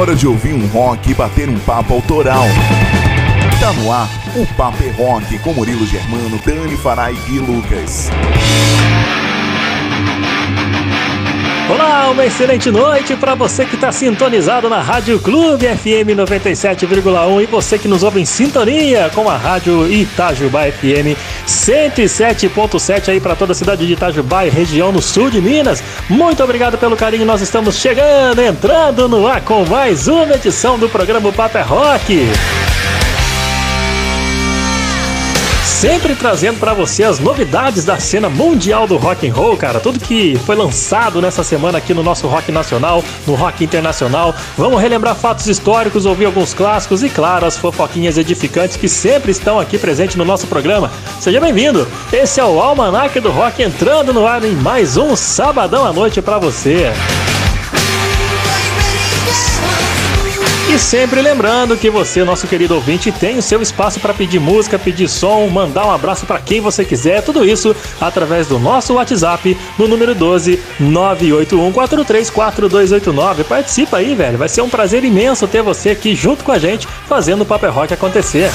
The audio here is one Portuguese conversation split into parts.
hora de ouvir um rock e bater um papo autoral. Tá no ar o Papo é Rock com Murilo Germano, Dani Farai e Lucas. Olá, uma excelente noite para você que está sintonizado na Rádio Clube FM 97,1 e você que nos ouve em sintonia com a Rádio Itajubá FM 107.7 aí para toda a cidade de Itajubá e região no sul de Minas. Muito obrigado pelo carinho. Nós estamos chegando, entrando no ar com mais uma edição do programa Papo é Rock. Sempre trazendo para você as novidades da cena mundial do rock and roll, cara. Tudo que foi lançado nessa semana aqui no nosso rock nacional, no rock internacional. Vamos relembrar fatos históricos, ouvir alguns clássicos e, claro, as fofoquinhas edificantes que sempre estão aqui presentes no nosso programa. Seja bem-vindo. Esse é o Almanac do Rock entrando no ar em mais um sabadão à noite para você. Sempre lembrando que você, nosso querido ouvinte, tem o seu espaço para pedir música, pedir som, mandar um abraço para quem você quiser, tudo isso através do nosso WhatsApp no número 12 981434289. Participa aí, velho. Vai ser um prazer imenso ter você aqui junto com a gente fazendo o Paper Rock acontecer.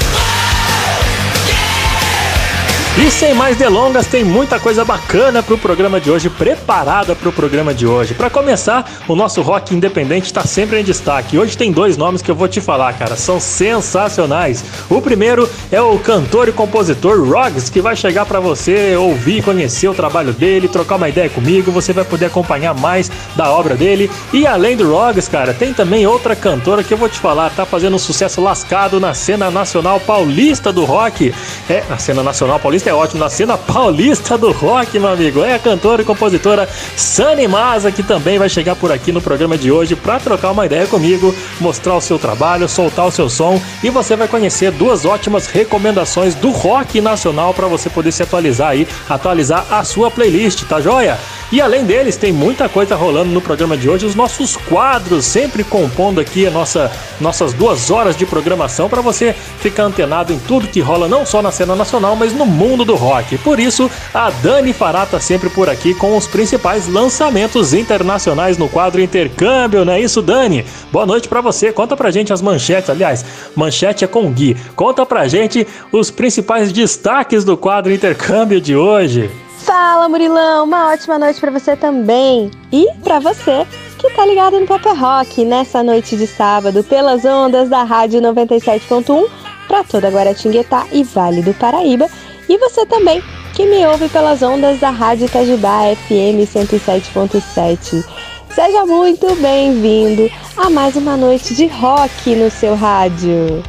E sem mais delongas, tem muita coisa bacana pro programa de hoje, preparada pro programa de hoje. Para começar, o nosso rock independente está sempre em destaque. Hoje tem dois nomes que eu vou te falar, cara, são sensacionais. O primeiro é o cantor e compositor Roggs, que vai chegar para você ouvir, conhecer o trabalho dele, trocar uma ideia comigo, você vai poder acompanhar mais da obra dele. E além do Roggs, cara, tem também outra cantora que eu vou te falar, tá fazendo um sucesso lascado na cena nacional paulista do rock. É, na cena nacional paulista é ótimo, na cena paulista do rock, meu amigo. É a cantora e compositora Sani Maza, que também vai chegar por aqui no programa de hoje para trocar uma ideia comigo, mostrar o seu trabalho, soltar o seu som e você vai conhecer duas ótimas recomendações do rock nacional para você poder se atualizar aí, atualizar a sua playlist, tá joia? E além deles, tem muita coisa rolando no programa de hoje, os nossos quadros sempre compondo aqui a nossa nossas duas horas de programação para você ficar antenado em tudo que rola não só na cena nacional, mas no mundo do rock. Por isso, a Dani Fará sempre por aqui com os principais lançamentos internacionais no quadro Intercâmbio, não é isso, Dani? Boa noite para você. Conta pra gente as manchetes, aliás, manchete é com Gui. Conta pra gente os principais destaques do quadro Intercâmbio de hoje. Fala, Murilão! Uma ótima noite para você também. E para você que tá ligado no Pop Rock nessa noite de sábado pelas ondas da Rádio 97.1 para toda Guaratinguetá e Vale do Paraíba. E você também que me ouve pelas ondas da Rádio Itajubá FM 107.7. Seja muito bem-vindo a mais uma noite de rock no seu rádio.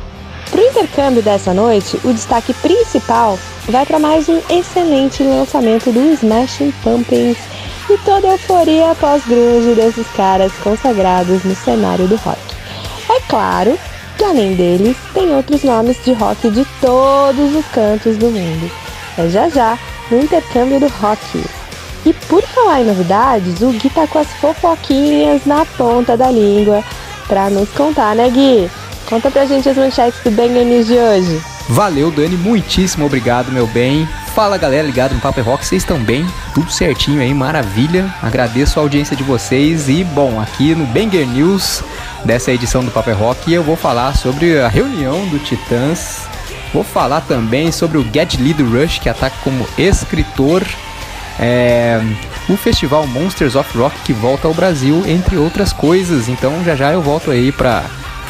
Para o intercâmbio dessa noite, o destaque principal vai para mais um excelente lançamento do Smashing Pumpkins e toda a euforia pós-grunge desses caras consagrados no cenário do rock. É claro que além deles, tem outros nomes de rock de todos os cantos do mundo. É já já no intercâmbio do rock. E por falar em novidades, o Gui tá com as fofoquinhas na ponta da língua pra nos contar, né Gui? Conta pra gente as manchetes do Banger News de hoje. Valeu, Dani, muitíssimo obrigado, meu bem. Fala galera ligado no Paper Rock, vocês estão bem? Tudo certinho aí, maravilha. Agradeço a audiência de vocês e, bom, aqui no Banger News dessa edição do Paper Rock eu vou falar sobre a reunião do Titãs. Vou falar também sobre o Get Lee do Rush, que ataca como escritor. É, o festival Monsters of Rock que volta ao Brasil, entre outras coisas. Então já já eu volto aí pra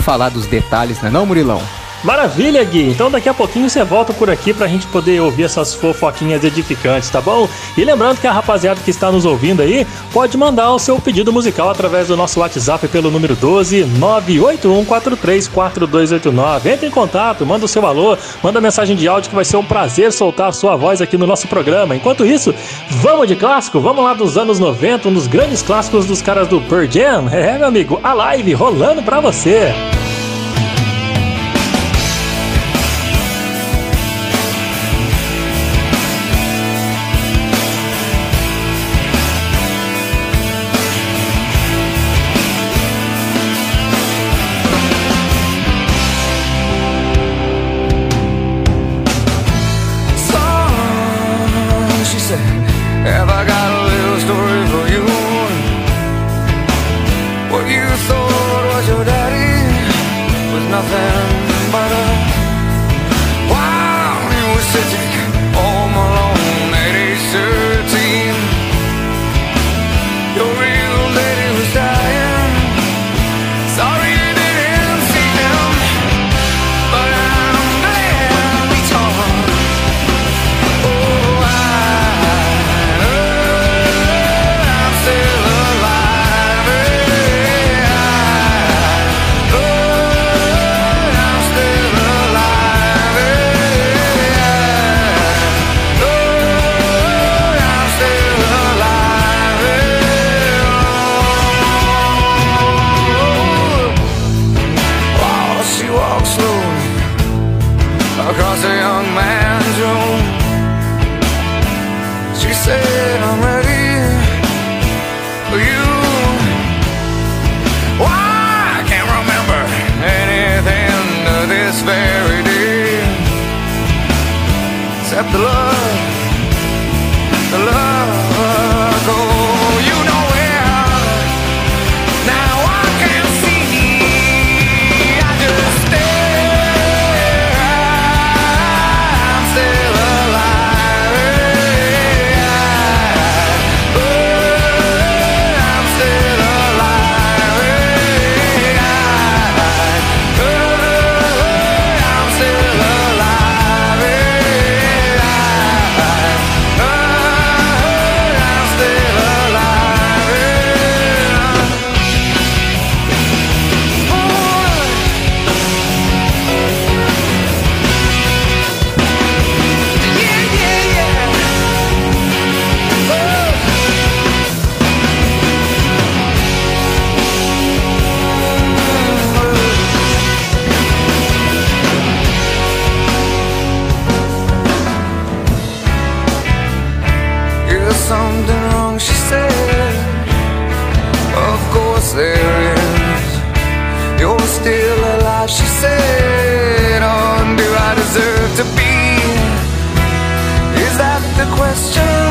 falar dos detalhes, né não, Murilão? Maravilha, Gui! Então daqui a pouquinho você volta por aqui pra gente poder ouvir essas fofoquinhas edificantes, tá bom? E lembrando que a rapaziada que está nos ouvindo aí pode mandar o seu pedido musical através do nosso WhatsApp pelo número 12 981434289. Entre em contato, manda o seu alô, manda mensagem de áudio que vai ser um prazer soltar a sua voz aqui no nosso programa. Enquanto isso, vamos de clássico? Vamos lá dos anos 90, um dos grandes clássicos dos caras do Pearl Jam. É, meu amigo, a live rolando pra você. still alive, she said. On oh, do I deserve to be? Is that the question?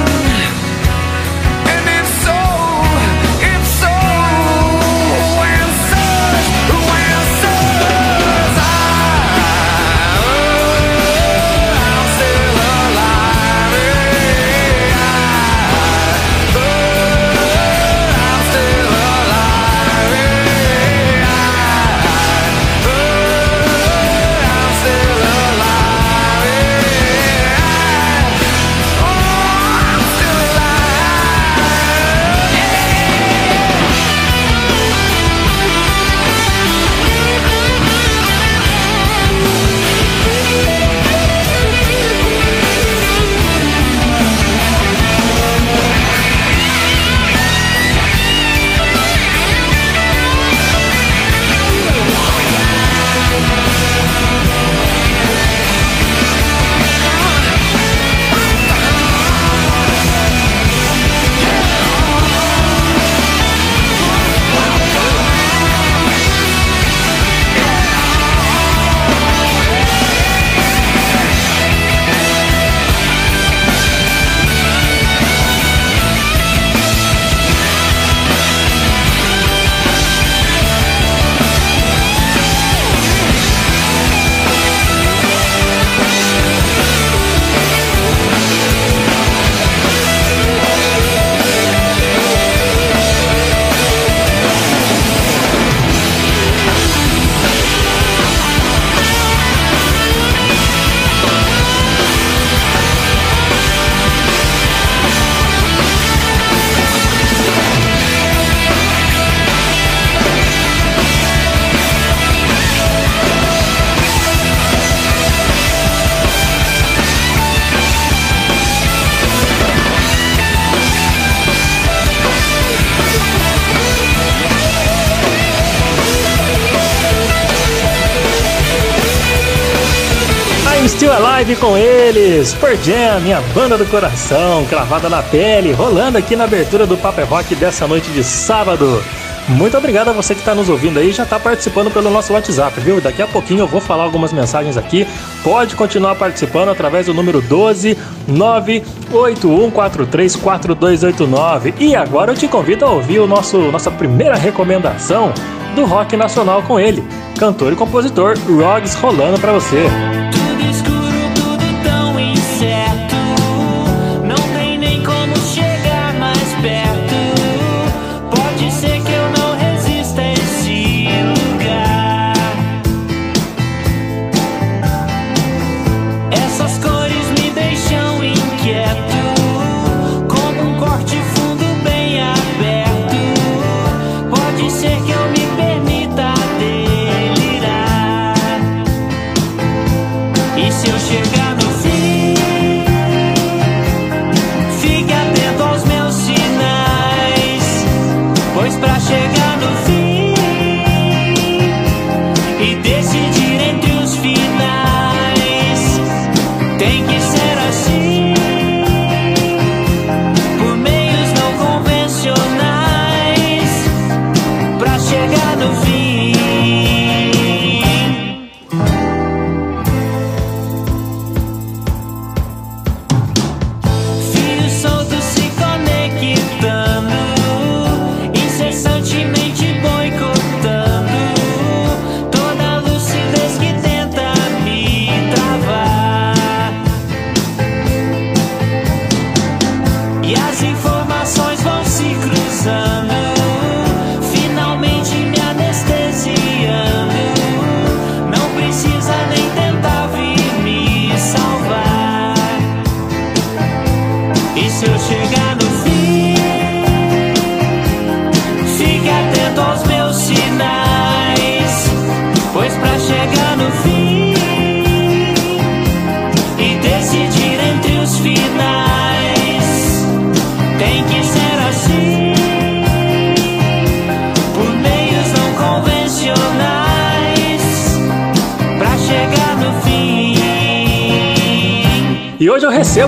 com eles, Pearl Jam, minha banda do coração, cravada na pele, rolando aqui na abertura do Paper é Rock dessa noite de sábado. Muito obrigado a você que está nos ouvindo aí e já está participando pelo nosso WhatsApp, viu? Daqui a pouquinho eu vou falar algumas mensagens aqui. Pode continuar participando através do número 12 981434289. E agora eu te convido a ouvir o nosso nossa primeira recomendação do rock nacional com ele, cantor e compositor Rogs Rolando para você.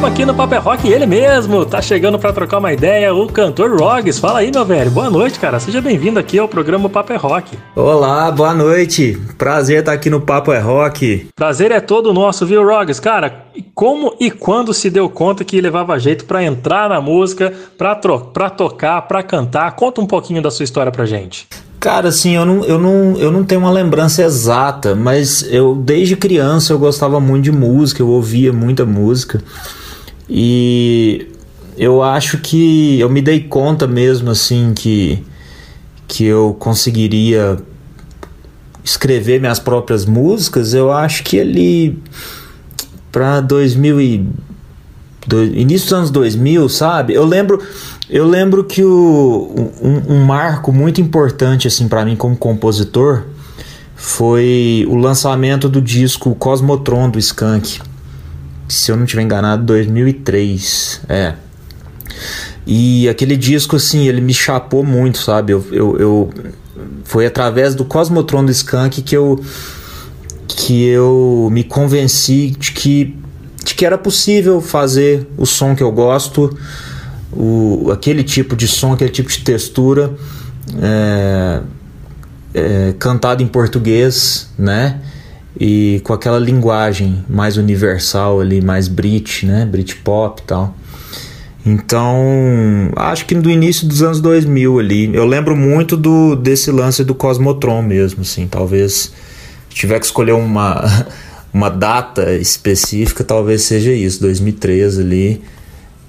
Recebo aqui no Paper Rock ele mesmo, tá chegando para trocar uma ideia, o cantor Rogs. Fala aí, meu velho. Boa noite, cara. Seja bem-vindo aqui ao programa Paper Rock. Olá, boa noite. Prazer estar aqui no Papo é Rock. Prazer é todo nosso, viu, Rogs? Cara, como e quando se deu conta que levava jeito para entrar na música, pra tocar, pra cantar? Conta um pouquinho da sua história pra gente. Cara, assim, eu não, eu, não, eu não tenho uma lembrança exata, mas eu desde criança eu gostava muito de música, eu ouvia muita música. E eu acho que eu me dei conta mesmo assim que que eu conseguiria escrever minhas próprias músicas, eu acho que ali para 2000 e do- início dos anos 2000, sabe? Eu lembro eu lembro que o, um, um marco muito importante assim para mim como compositor foi o lançamento do disco Cosmotron do Skank. Se eu não estiver enganado, 2003. É. E aquele disco, assim, ele me chapou muito, sabe? Eu, eu, eu- foi através do Cosmotron do Skank que eu que eu me convenci de que, de que era possível fazer o som que eu gosto, o, aquele tipo de som, aquele tipo de textura, é, é, cantado em português, né? E com aquela linguagem mais universal ali, mais Brit, né? Britpop e tal. Então, acho que do início dos anos 2000 ali, eu lembro muito do desse lance do Cosmotron mesmo, assim, talvez tiver que escolher uma uma data específica, talvez seja isso, 2013 ali,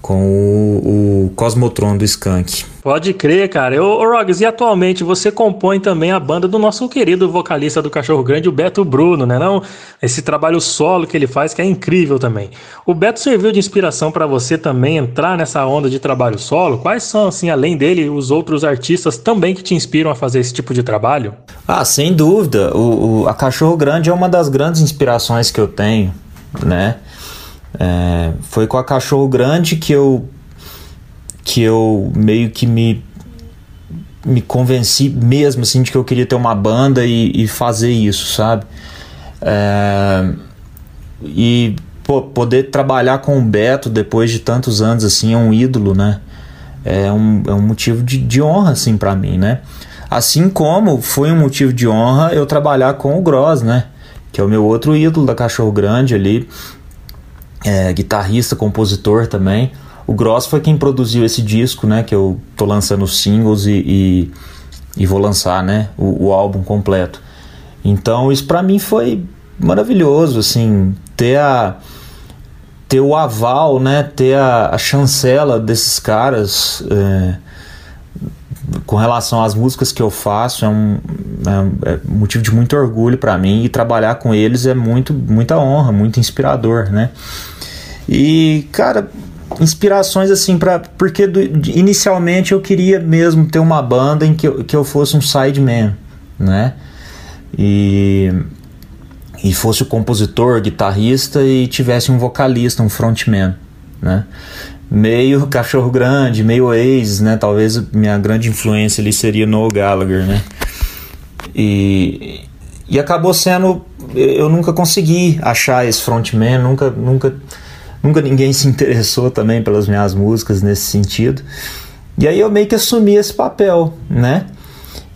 com o, o Cosmotron do Skank. Pode crer, cara. Ô, ô Rogs, e atualmente você compõe também a banda do nosso querido vocalista do Cachorro Grande, o Beto Bruno, né? Não? Esse trabalho solo que ele faz, que é incrível também. O Beto serviu de inspiração para você também entrar nessa onda de trabalho solo? Quais são, assim, além dele, os outros artistas também que te inspiram a fazer esse tipo de trabalho? Ah, sem dúvida. O, o- a Cachorro Grande é uma das grandes inspirações que eu tenho, né? É, foi com a Cachorro Grande que eu que eu meio que me me convenci mesmo assim de que eu queria ter uma banda e, e fazer isso, sabe? É, e pô, poder trabalhar com o Beto depois de tantos anos assim é um ídolo, né? É um, é um motivo de, de honra assim para mim, né? Assim como foi um motivo de honra eu trabalhar com o Gross, né? Que é o meu outro ídolo da Cachorro Grande ali, é, guitarrista, compositor também. O Gross foi quem produziu esse disco, né? Que eu tô lançando singles e, e, e vou lançar, né? O, o, álbum completo. Então isso para mim foi maravilhoso, assim, ter a ter o aval, né? Ter a, a chancela desses caras. É, com relação às músicas que eu faço é um, é, é motivo de muito orgulho para mim e trabalhar com eles é muito muita honra, muito inspirador, né? E cara, inspirações assim para porque do, inicialmente eu queria mesmo ter uma banda em que eu, que eu fosse um sideman, né? E e fosse o compositor, guitarrista e tivesse um vocalista, um frontman, né? Meio cachorro grande, meio Oasis, né? Talvez minha grande influência ali seria Noel Gallagher, né? E, e acabou sendo eu nunca consegui achar esse frontman, nunca nunca nunca ninguém se interessou também pelas minhas músicas nesse sentido. E aí eu meio que assumi esse papel, né?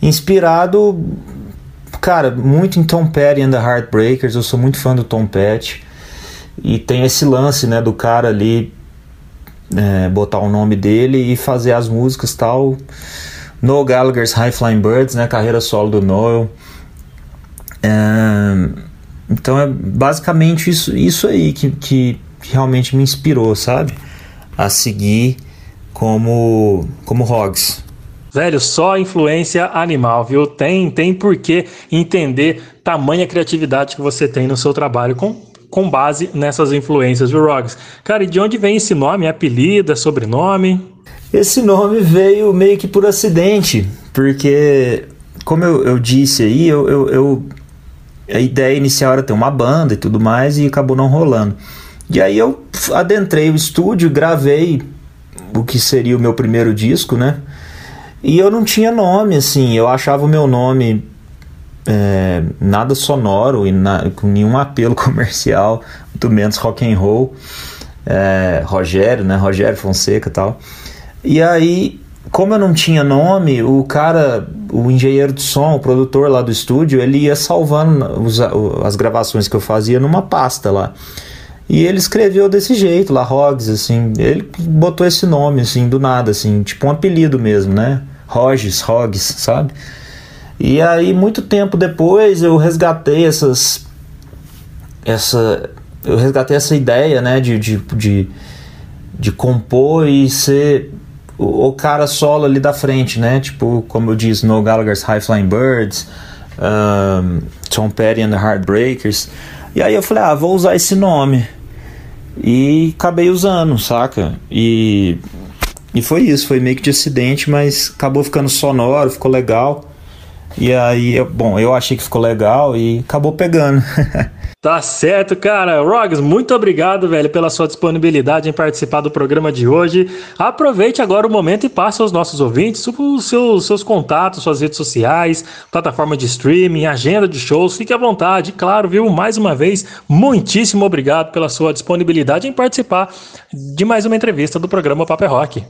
Inspirado cara, muito em Tom Petty and the Heartbreakers, eu sou muito fã do Tom Petty. E tem esse lance, né, do cara ali é, botar o nome dele e fazer as músicas tal. Noel Gallagher's High Flying Birds, né? Carreira solo do Noel. É, então é basicamente isso, isso aí que, que realmente me inspirou, sabe? A seguir como, como Hogs. Velho, só influência animal, viu? Tem, tem por que entender tamanha criatividade que você tem no seu trabalho com com base nessas influências do Roggs. Cara, e de onde vem esse nome? Apelido, sobrenome? Esse nome veio meio que por acidente, porque, como eu, eu disse aí, eu, eu, eu, a ideia inicial era ter uma banda e tudo mais, e acabou não rolando. E aí eu adentrei o estúdio, gravei o que seria o meu primeiro disco, né? E eu não tinha nome, assim, eu achava o meu nome é, nada sonoro e na, com nenhum apelo comercial, muito menos rock and roll. É, Rogério, né? Rogério Fonseca e tal. E aí, como eu não tinha nome, o cara, o engenheiro de som, o produtor lá do estúdio, ele ia salvando os, as gravações que eu fazia numa pasta lá. E ele escreveu desse jeito, lá, Roggs, assim. Ele botou esse nome, assim, do nada, assim, tipo um apelido mesmo, né? Rogers, Roggs, sabe? E aí, muito tempo depois, eu resgatei essas. Essa, eu resgatei essa ideia, né, de, de, de, de compor e ser o, o, cara solo ali da frente, né? Tipo, como eu disse, No Gallagher's High Flying Birds, um, Tom Petty and the Heartbreakers. E aí eu falei, ah, vou usar esse nome. E acabei usando, saca? E, e foi isso, foi meio que de acidente, mas acabou ficando sonoro, ficou legal. E aí, eu, bom, eu achei que ficou legal e acabou pegando. Tá certo, cara. Rogs, muito obrigado, velho, pela sua disponibilidade em participar do programa de hoje. Aproveite agora o momento e passe aos nossos ouvintes os seus, seus contatos, suas redes sociais, plataforma de streaming, agenda de shows. Fique à vontade, claro, viu? Mais uma vez, muitíssimo obrigado pela sua disponibilidade em participar de mais uma entrevista do programa Paper é Rock.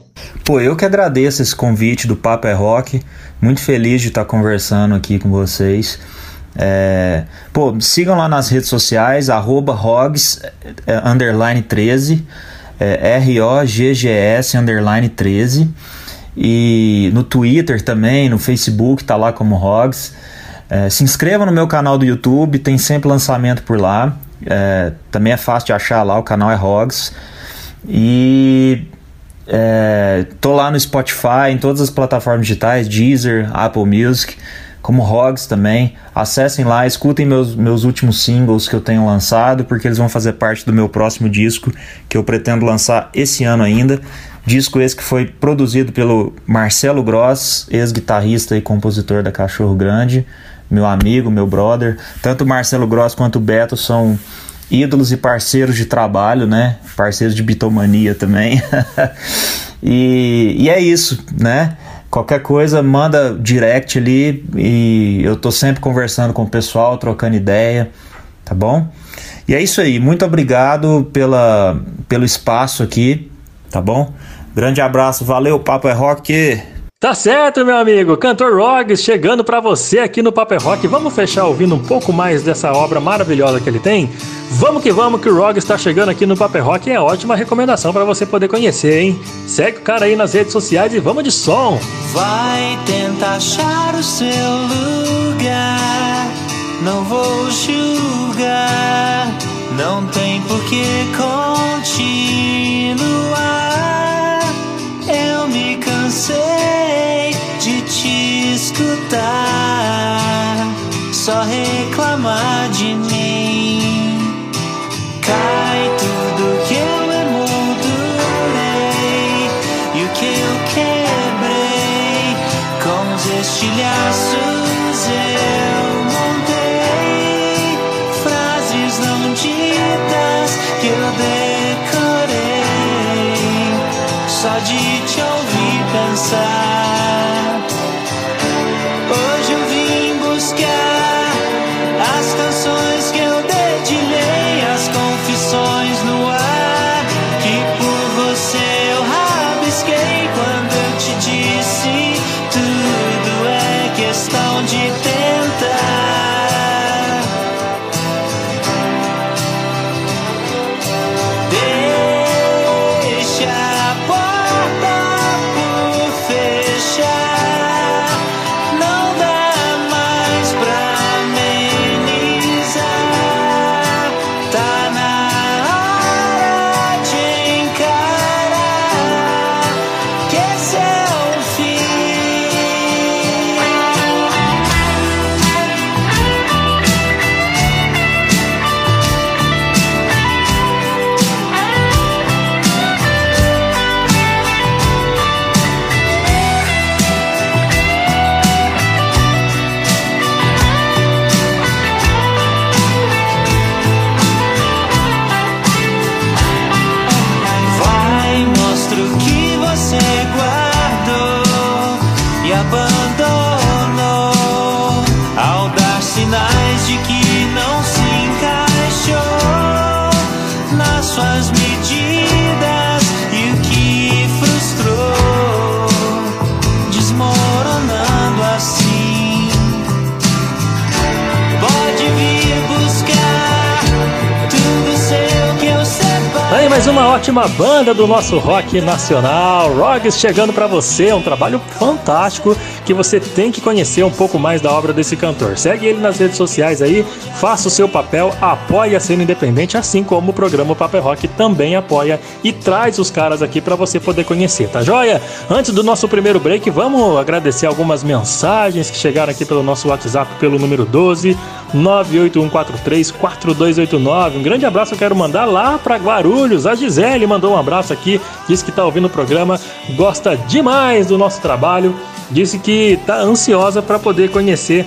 Pô, eu que agradeço esse convite do Paper é Rock. Muito feliz de estar conversando aqui com vocês. É, pô, sigam lá nas redes sociais, arroba Hogs, é, underline 13, é, R-O-G-G-S, underline 13. E no Twitter também, no Facebook, tá lá como Hogs. É, se inscreva no meu canal do YouTube, tem sempre lançamento por lá. É, também é fácil de achar lá, o canal é Hogs. E é, tô lá no Spotify, em todas as plataformas digitais, Deezer, Apple Music como Hogs também. Acessem lá, escutem meus, meus últimos singles que eu tenho lançado, porque eles vão fazer parte do meu próximo disco, que eu pretendo lançar esse ano ainda. Disco esse que foi produzido pelo Marcelo Gross, ex-guitarrista e compositor da Cachorro Grande, meu amigo, meu brother. Tanto o Marcelo Gross quanto o Beto são ídolos e parceiros de trabalho, né? Parceiros de bitomania também. e, e é isso, né? Qualquer coisa, manda direct ali e eu tô sempre conversando com o pessoal, trocando ideia, tá bom? E é isso aí, muito obrigado pela, pelo espaço aqui, tá bom? Grande abraço, valeu, Papo é Rock! Tá certo, meu amigo. Cantor Roggs chegando pra você aqui no Paper Rock. Vamos fechar ouvindo um pouco mais dessa obra maravilhosa que ele tem? Vamos que vamos que o Roggs tá chegando aqui no Paper Rock e é ótima recomendação pra você poder conhecer, hein? Segue o cara aí nas redes sociais e vamos de som. Vai tentar achar o seu lugar. Não vou julgar. Não tem por que continuar. Eu me cansei escutar. Só reclamar de mim. Cai tudo que eu emoldurei e o que eu quebrei com os estilhaços eu montei frases não ditas que eu decorei só de te ouvir pensar. Ótima banda do nosso rock nacional, Roggs chegando pra você, um trabalho fantástico que você tem que conhecer um pouco mais da obra desse cantor. Segue ele nas redes sociais aí, faça o seu papel, apoie a cena independente, assim como o programa Paper Rock também apoia e traz os caras aqui pra você poder conhecer, tá joia? Antes do nosso primeiro break, vamos agradecer algumas mensagens que chegaram aqui pelo nosso WhatsApp pelo número 12 981434289. Um grande abraço eu quero mandar lá para Guarulhos. A Gisele mandou um abraço aqui, disse que tá ouvindo o programa, gosta demais do nosso trabalho, disse que tá ansiosa para poder conhecer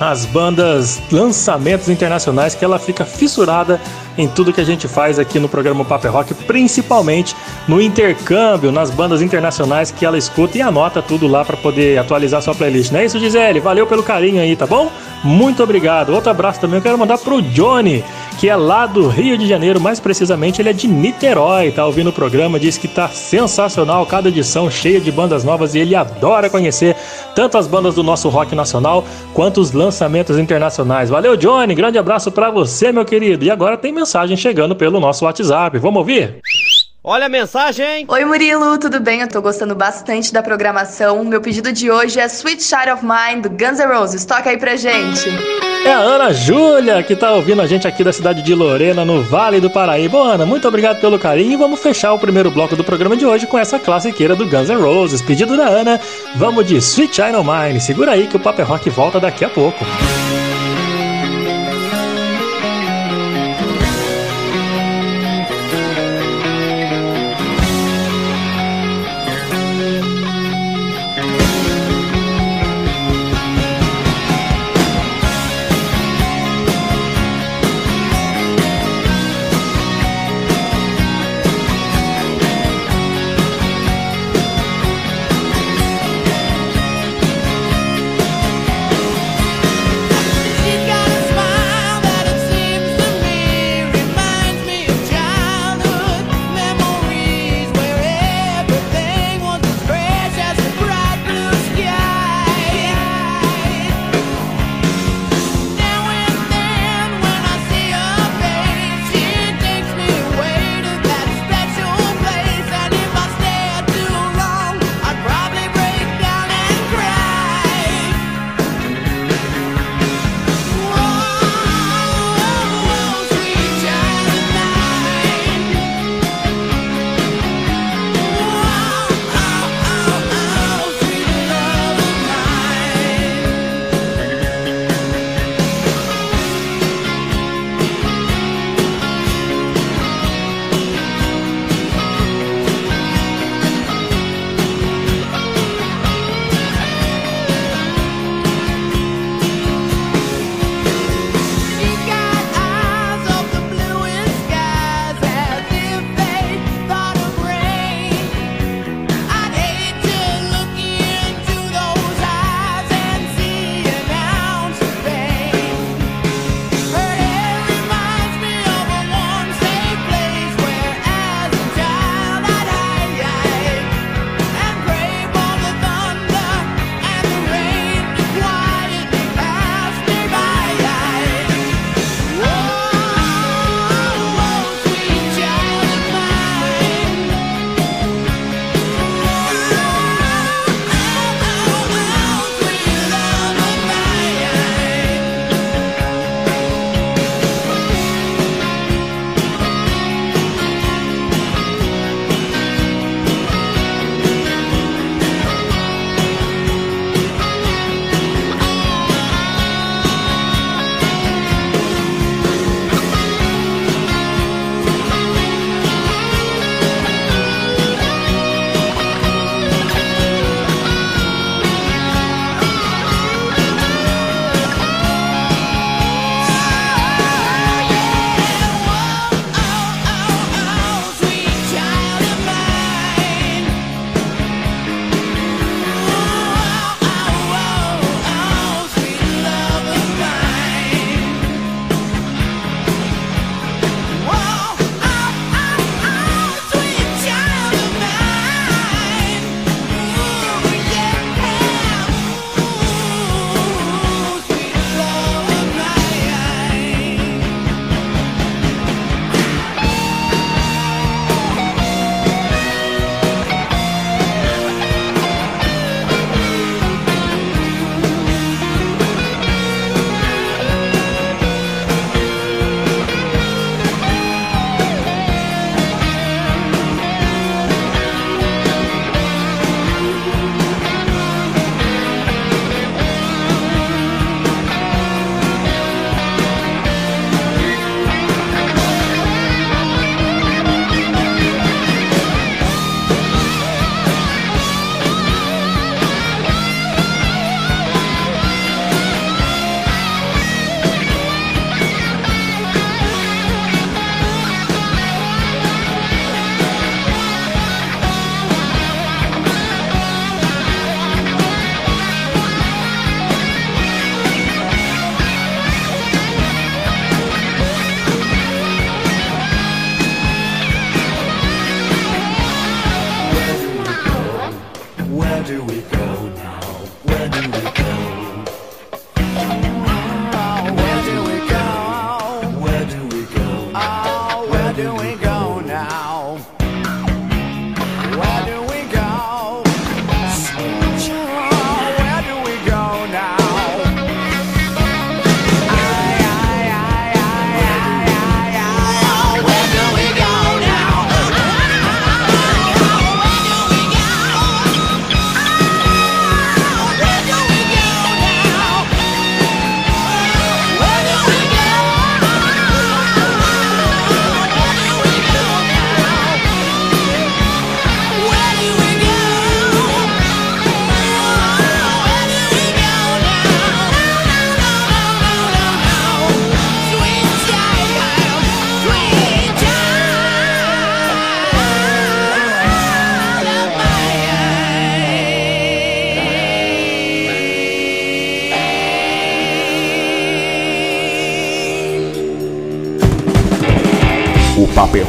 as bandas lançamentos internacionais que ela fica fissurada em tudo que a gente faz aqui no programa Paper Rock, principalmente no intercâmbio, nas bandas internacionais que ela escuta e anota tudo lá para poder atualizar sua playlist. Não é isso, Gisele? Valeu pelo carinho aí, tá bom? Muito obrigado. Outro abraço também eu quero mandar pro Johnny, que é lá do Rio de Janeiro, mais precisamente ele é de Niterói, tá ouvindo o programa, diz que tá sensacional, cada edição cheia de bandas novas e ele adora conhecer tanto as bandas do nosso rock nacional quanto os lançamentos internacionais. Valeu, Johnny, grande abraço pra você, meu querido. E agora tem mensagem chegando pelo nosso WhatsApp. Vamos ouvir? Olha a mensagem? Oi Murilo, tudo bem? Eu tô gostando bastante da programação. Meu pedido de hoje é Sweet Child of Mine do Guns N' Roses. Toca aí pra gente. É a Ana Júlia que tá ouvindo a gente aqui da cidade de Lorena, no Vale do Paraíba. Ô, Ana, muito obrigado pelo carinho e vamos fechar o primeiro bloco do programa de hoje com essa classiqueira do Guns N' Roses. Pedido da Ana, vamos de Sweet Child of Mine. Segura aí que o Paper Rock volta daqui a pouco. O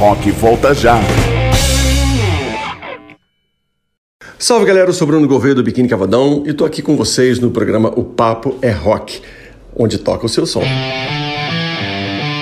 Rock volta já. Salve galera, eu sou Bruno Gouveia do Biquíni Cavadão e tô aqui com vocês no programa O Papo é Rock, onde toca o seu som.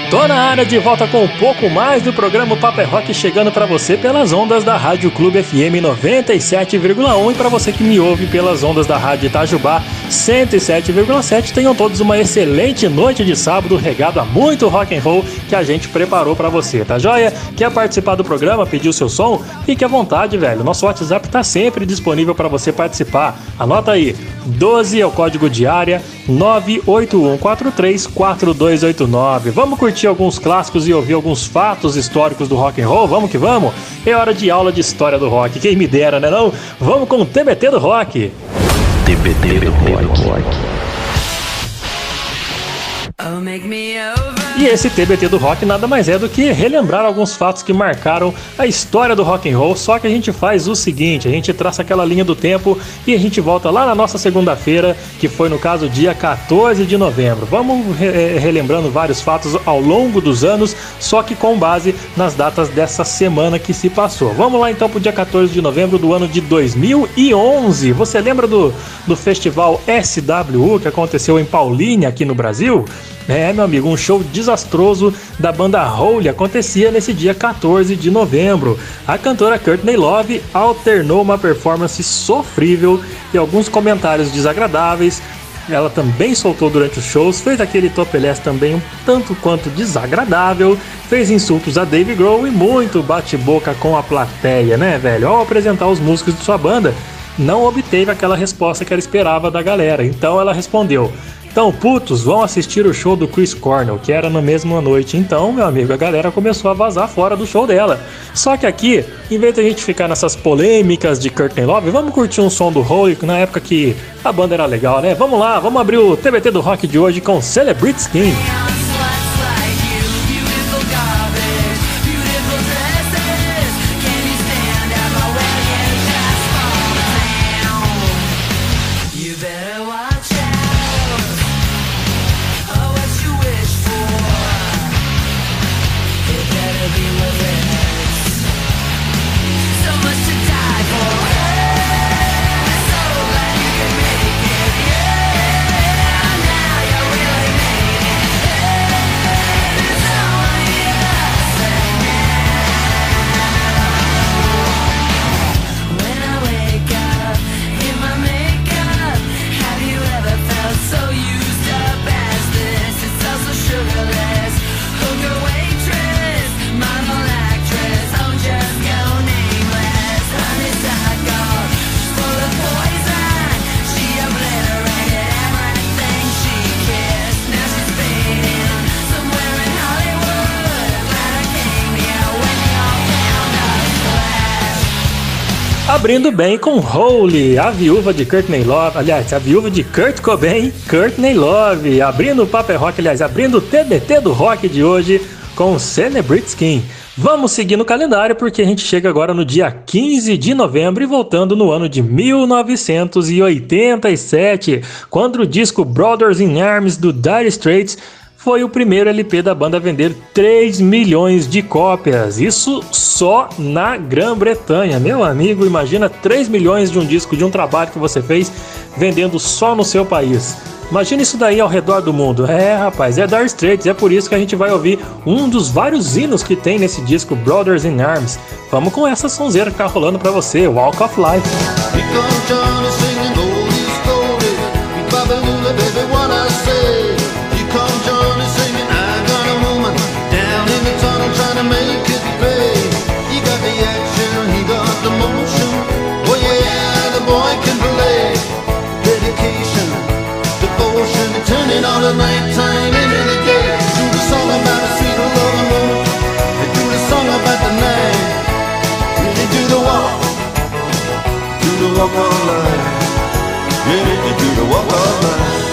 Tô na área de volta com um pouco mais do programa Paper Rock chegando para você pelas ondas da Rádio Clube FM 97,1 e para você que me ouve pelas ondas da Rádio Itajubá 107,7. Tenham todos uma excelente noite de sábado regado a muito rock and roll que a gente preparou para você, tá joia? Quer participar do programa, pedir o seu som? Fique à vontade, velho. Nosso WhatsApp tá sempre disponível para você participar. Anota aí: 12 é o código de área 981434289. Vamos curtir alguns clássicos e ouvir alguns fatos históricos do rock and roll? Vamos que vamos? É hora de aula de história do rock. Quem me dera, né não? Vamos com o TBT do rock. TBT do rock. Oh, make me over. E esse TBT do rock nada mais é do que relembrar alguns fatos que marcaram a história do rock and roll, só que a gente faz o seguinte, a gente traça aquela linha do tempo e a gente volta lá na nossa segunda-feira, que foi no caso dia 14 de novembro. Vamos re eh, relembrando vários fatos ao longo dos anos, só que com base nas datas dessa semana que se passou. Vamos lá então pro dia 14 de novembro do ano de 2011. Você lembra do, do festival SWU que aconteceu em Paulínia aqui no Brasil? É, meu amigo, um show desastroso da banda Hole acontecia nesse dia 14 de novembro. A cantora Courtney Love alternou uma performance sofrível e alguns comentários desagradáveis. Ela também soltou durante os shows, fez aquele topelés também um tanto quanto desagradável, fez insultos a Dave Grohl e muito bate-boca com a plateia, né, velho? Ao apresentar os músicos de sua banda, não obteve aquela resposta que ela esperava da galera. Então ela respondeu: então, putos, vão assistir o show do Chris Cornell, que era na mesma noite. Então, meu amigo, a galera começou a vazar fora do show dela. Só que aqui, em vez de a gente ficar nessas polêmicas de Courtney Love, vamos curtir um som do Hole, na época que a banda era legal, né? Vamos lá, vamos abrir o TBT do rock de hoje com Celebrity Skin. Abrindo bem com Hole, a viúva de Courtney Love, aliás, a viúva de Kurt Cobain, Courtney Love, abrindo o Paper Rock, aliás, abrindo o TBT do rock de hoje com Celebrity Skin. Vamos seguir no calendário porque a gente chega agora no dia 15 de novembro e voltando no ano de 1987, quando o disco Brothers in Arms do Dire Straits foi o primeiro LP da banda a vender 3 milhões de cópias. Isso só na Grã-Bretanha. Meu amigo, imagina 3 milhões de um disco de um trabalho que você fez vendendo só no seu país. Imagina isso daí ao redor do mundo. É, rapaz, é Dire Straits. É por isso que a gente vai ouvir um dos vários hinos que tem nesse disco Brothers in Arms. Vamos com essa sonzeira que tá rolando pra você, Walk of Life. The nighttime into the day. Do the song about a sweet love do the song about the night. Do the walk do the walk. Yeah, you do the walk of life.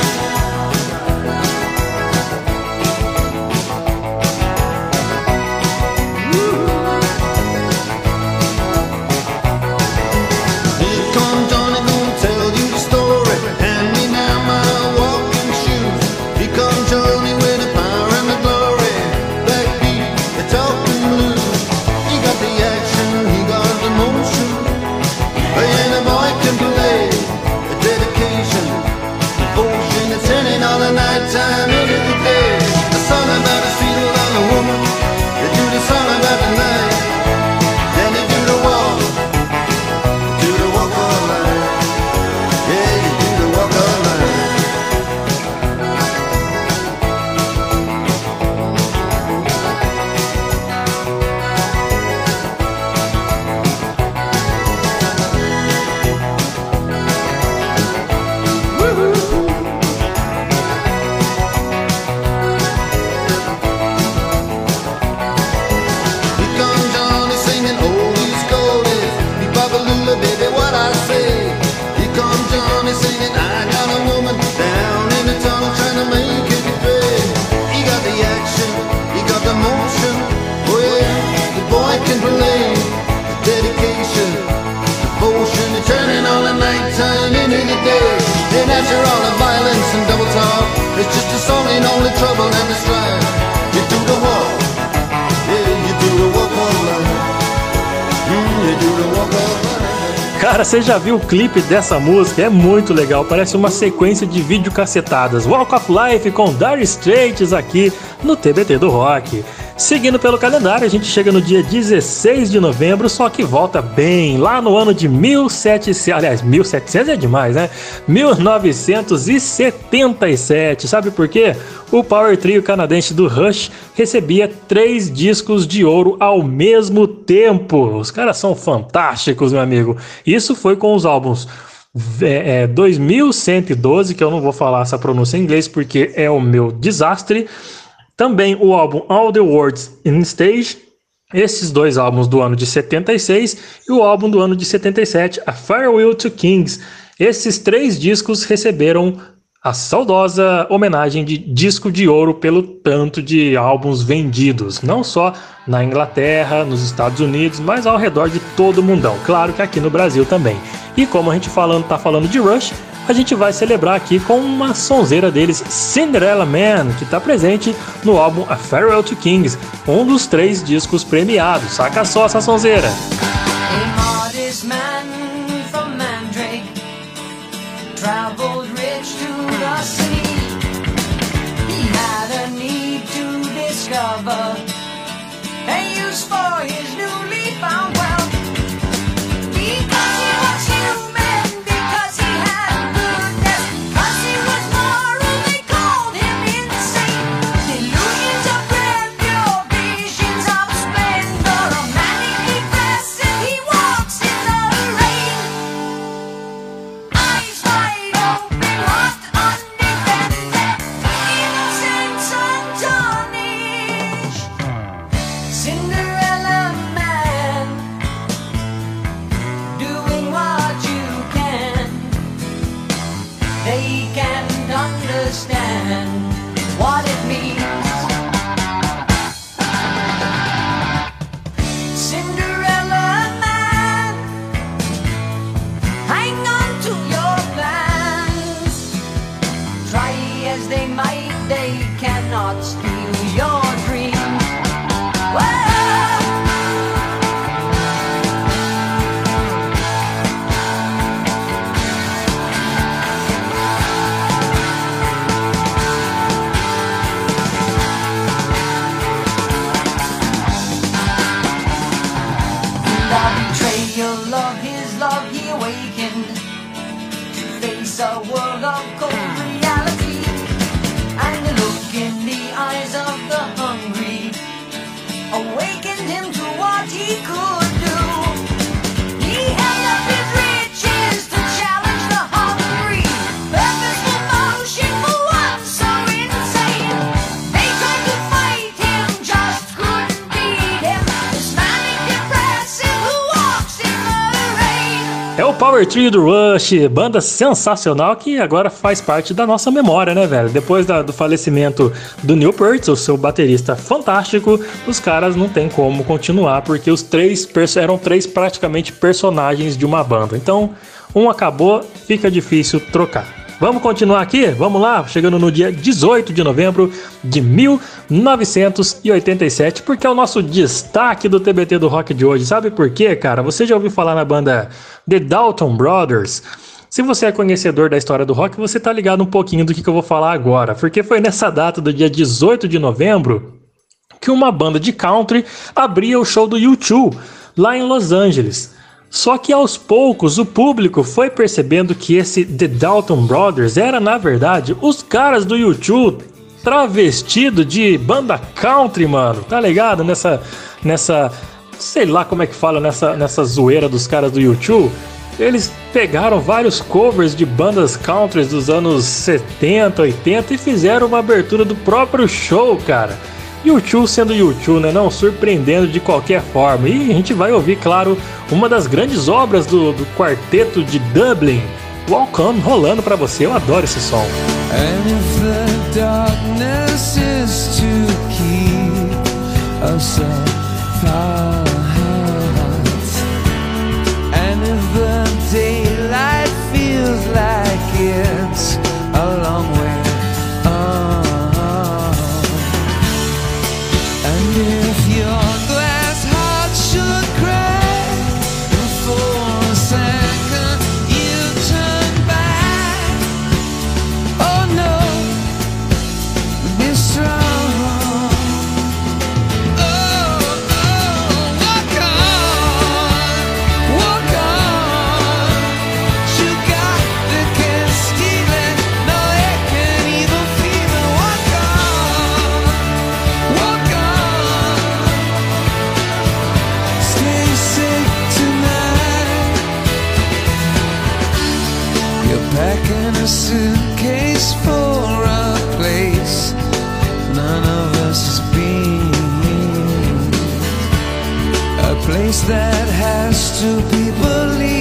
Cara, você já viu o clipe dessa música? É muito legal, parece uma sequência de videocacetadas. Walk of Life com Dire Straits aqui no TBT do Rock. Seguindo pelo calendário, a gente chega no dia 16 de novembro, só que volta bem lá no ano de 1700, aliás, 1700 é demais, né? 1977. Sabe por quê? O Power Trio canadense do Rush recebia três discos de ouro ao mesmo tempo. Os caras são fantásticos, meu amigo. Isso foi com os álbuns é, é, 2112, que eu não vou falar essa pronúncia em inglês porque é o meu desastre. Também o álbum All the Words in Stage, esses dois álbuns do ano de 76 e o álbum do ano de 77, A Farewell to Kings. Esses três discos receberam a saudosa homenagem de disco de ouro pelo tanto de álbuns vendidos, não só na Inglaterra, nos Estados Unidos, mas ao redor de todo o mundão. Claro que aqui no Brasil também. E como a gente falando, tá falando de Rush, a gente vai celebrar aqui com uma sonzeira deles, Cinderella Man, que está presente no álbum A Farewell to Kings, um dos três discos premiados. Saca só essa sonzeira. A lover. Power Trio do Rush, banda sensacional que agora faz parte da nossa memória, né, velho? Depois da- do falecimento do Neil Peart, o seu baterista fantástico, os caras não tem como continuar, porque os três eram três praticamente personagens de uma banda. Então, um acabou, fica difícil trocar. Vamos continuar aqui? Vamos lá, chegando no dia 18 de novembro de 1987, porque é o nosso destaque do TBT do rock de hoje. Sabe por quê, cara? Você já ouviu falar na banda The Dalton Brothers? Se você é conhecedor da história do rock, você tá ligado um pouquinho do que, que eu vou falar agora, porque foi nessa data do dia 18 de novembro que uma banda de country abria o show do U2 lá em Los Angeles. Só que aos poucos o público foi percebendo que esse The Dalton Brothers era na verdade os caras do U2 travestido de banda country, mano. Tá ligado? Nessa nessa sei lá como é que fala nessa nessa zoeira dos caras do U2. Eles pegaram vários covers de bandas country dos anos 70, 80 e fizeram uma abertura do próprio show, cara. U2 sendo U2, né? Não surpreendendo de qualquer forma. E a gente vai ouvir, claro, uma das grandes obras do, do quarteto de Dublin, On, rolando pra você. Eu adoro esse som. And if the darkness is to keep us apart, and if the daylight feels like it's a long way that has to be believed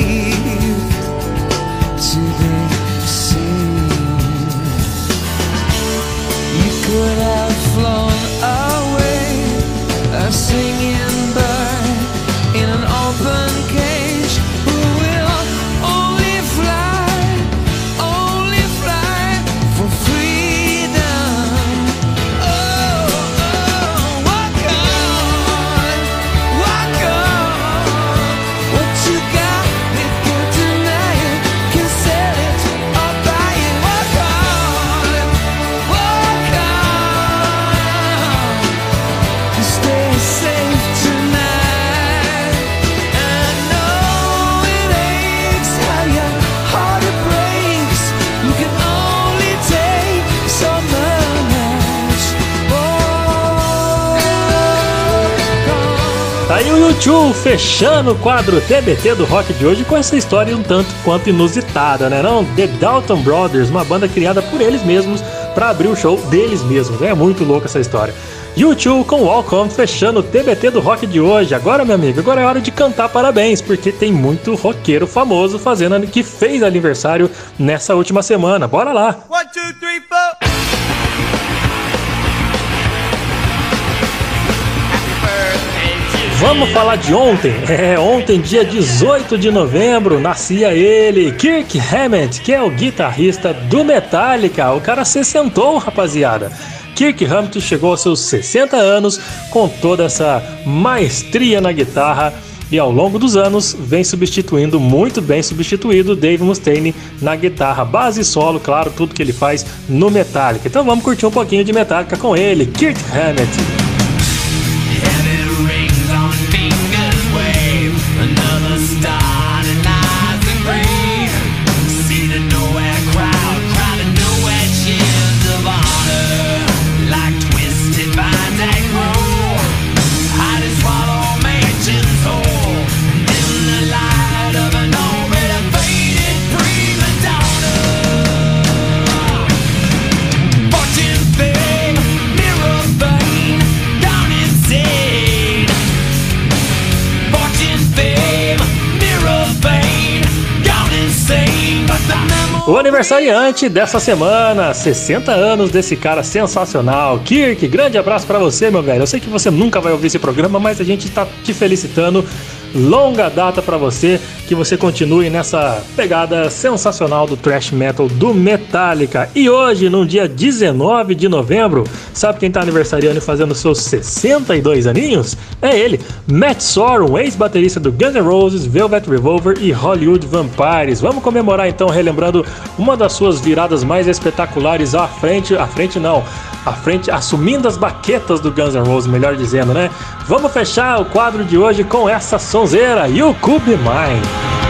U2 fechando o quadro TBT do rock de hoje com essa história um tanto quanto inusitada, né? Não, The Dalton Brothers, uma banda criada por eles mesmos para abrir o show deles mesmos. É muito louca essa história. U2 com On fechando o TBT do rock de hoje. Agora, meu amigo, agora é hora de cantar parabéns, porque tem muito roqueiro famoso fazendo que fez aniversário nessa última semana. Bora lá! One, two, three, four. Vamos falar de ontem. É, ontem, dia 18 de novembro, nascia ele, Kirk Hammett, que é o guitarrista do Metallica. O cara se sentou, rapaziada. Kirk Hammett chegou aos seus 60 anos com toda essa maestria na guitarra e ao longo dos anos vem substituindo, muito bem substituído, Dave Mustaine na guitarra base e solo, claro, tudo que ele faz no Metallica. Então vamos curtir um pouquinho de Metallica com ele, Kirk Hammett. Aniversariante dessa semana, 60 anos desse cara sensacional, Kirk. Grande abraço pra você, meu velho. Eu sei que você nunca vai ouvir esse programa, mas a gente tá te felicitando longa data pra você, que você continue nessa pegada sensacional do thrash metal do Metallica. E hoje, no dia 19 de novembro, sabe quem tá aniversariando e fazendo seus 62 aninhos? É ele, Matt Sorum, ex-baterista do Guns N' Roses, Velvet Revolver e Hollywood Vampires. Vamos comemorar então relembrando uma das suas viradas mais espetaculares à frente, à frente não, à frente, assumindo as baquetas do Guns N' Roses, melhor dizendo, né? Vamos fechar o quadro de hoje com essa sonzeira, You Could Be Mine.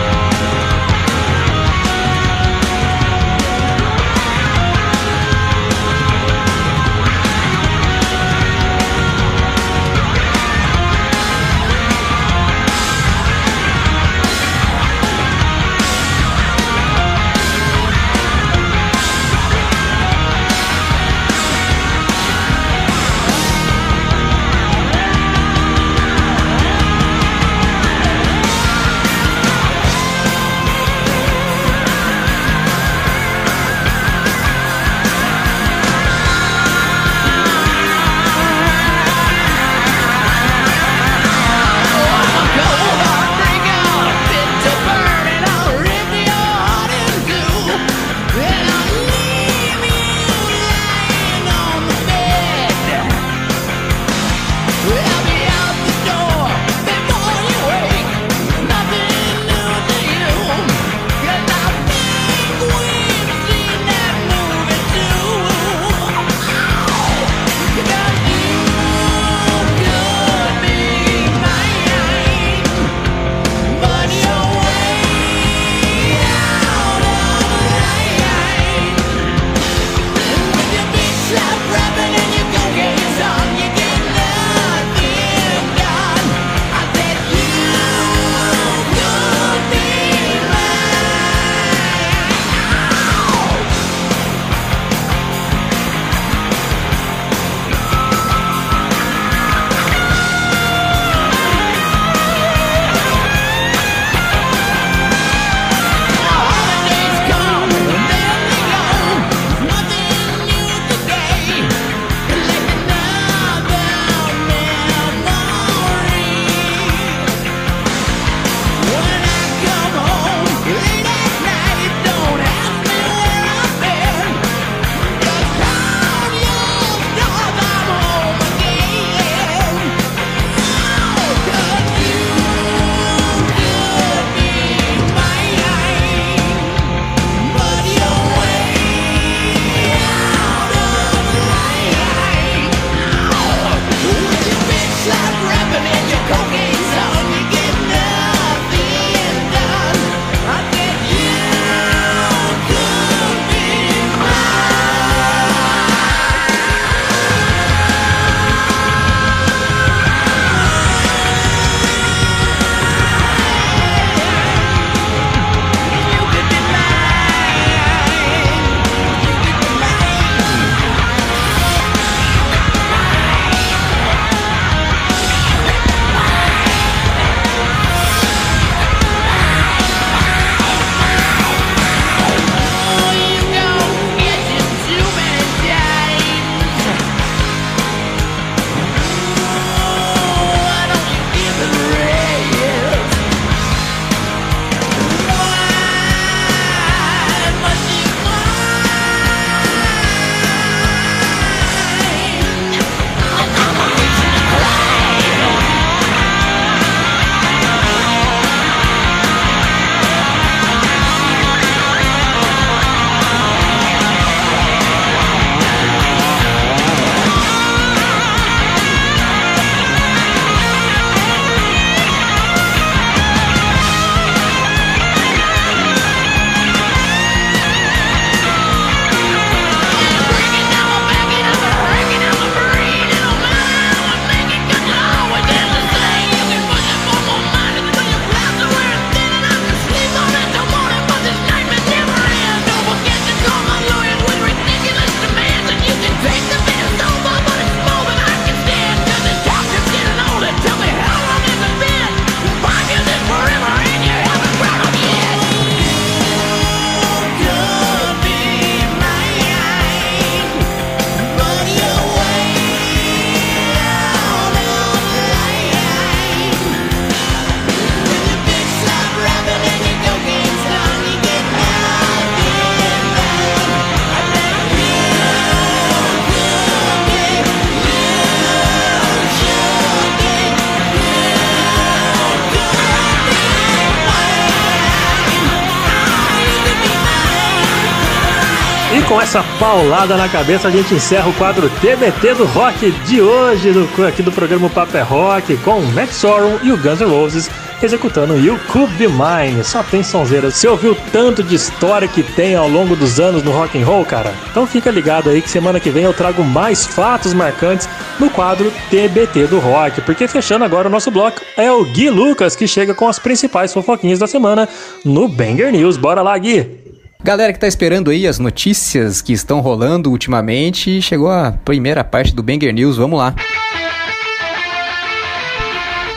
Essa paulada na cabeça a gente encerra o quadro TBT do rock de hoje, do, aqui do programa Paper Rock, com Matt Sorum e o Guns N' Roses executando You Could Be Mine. Só tem sonzeira. Você ouviu tanto de história que tem ao longo dos anos no rock and roll, cara? Então fica ligado aí que semana que vem eu trago mais fatos marcantes no quadro TBT do rock, porque fechando agora o nosso bloco é o Gui Lucas que chega com as principais fofoquinhas da semana no Banger News. Bora lá, Gui! Galera que tá esperando aí as notícias que estão rolando ultimamente, chegou a primeira parte do Banger News, vamos lá.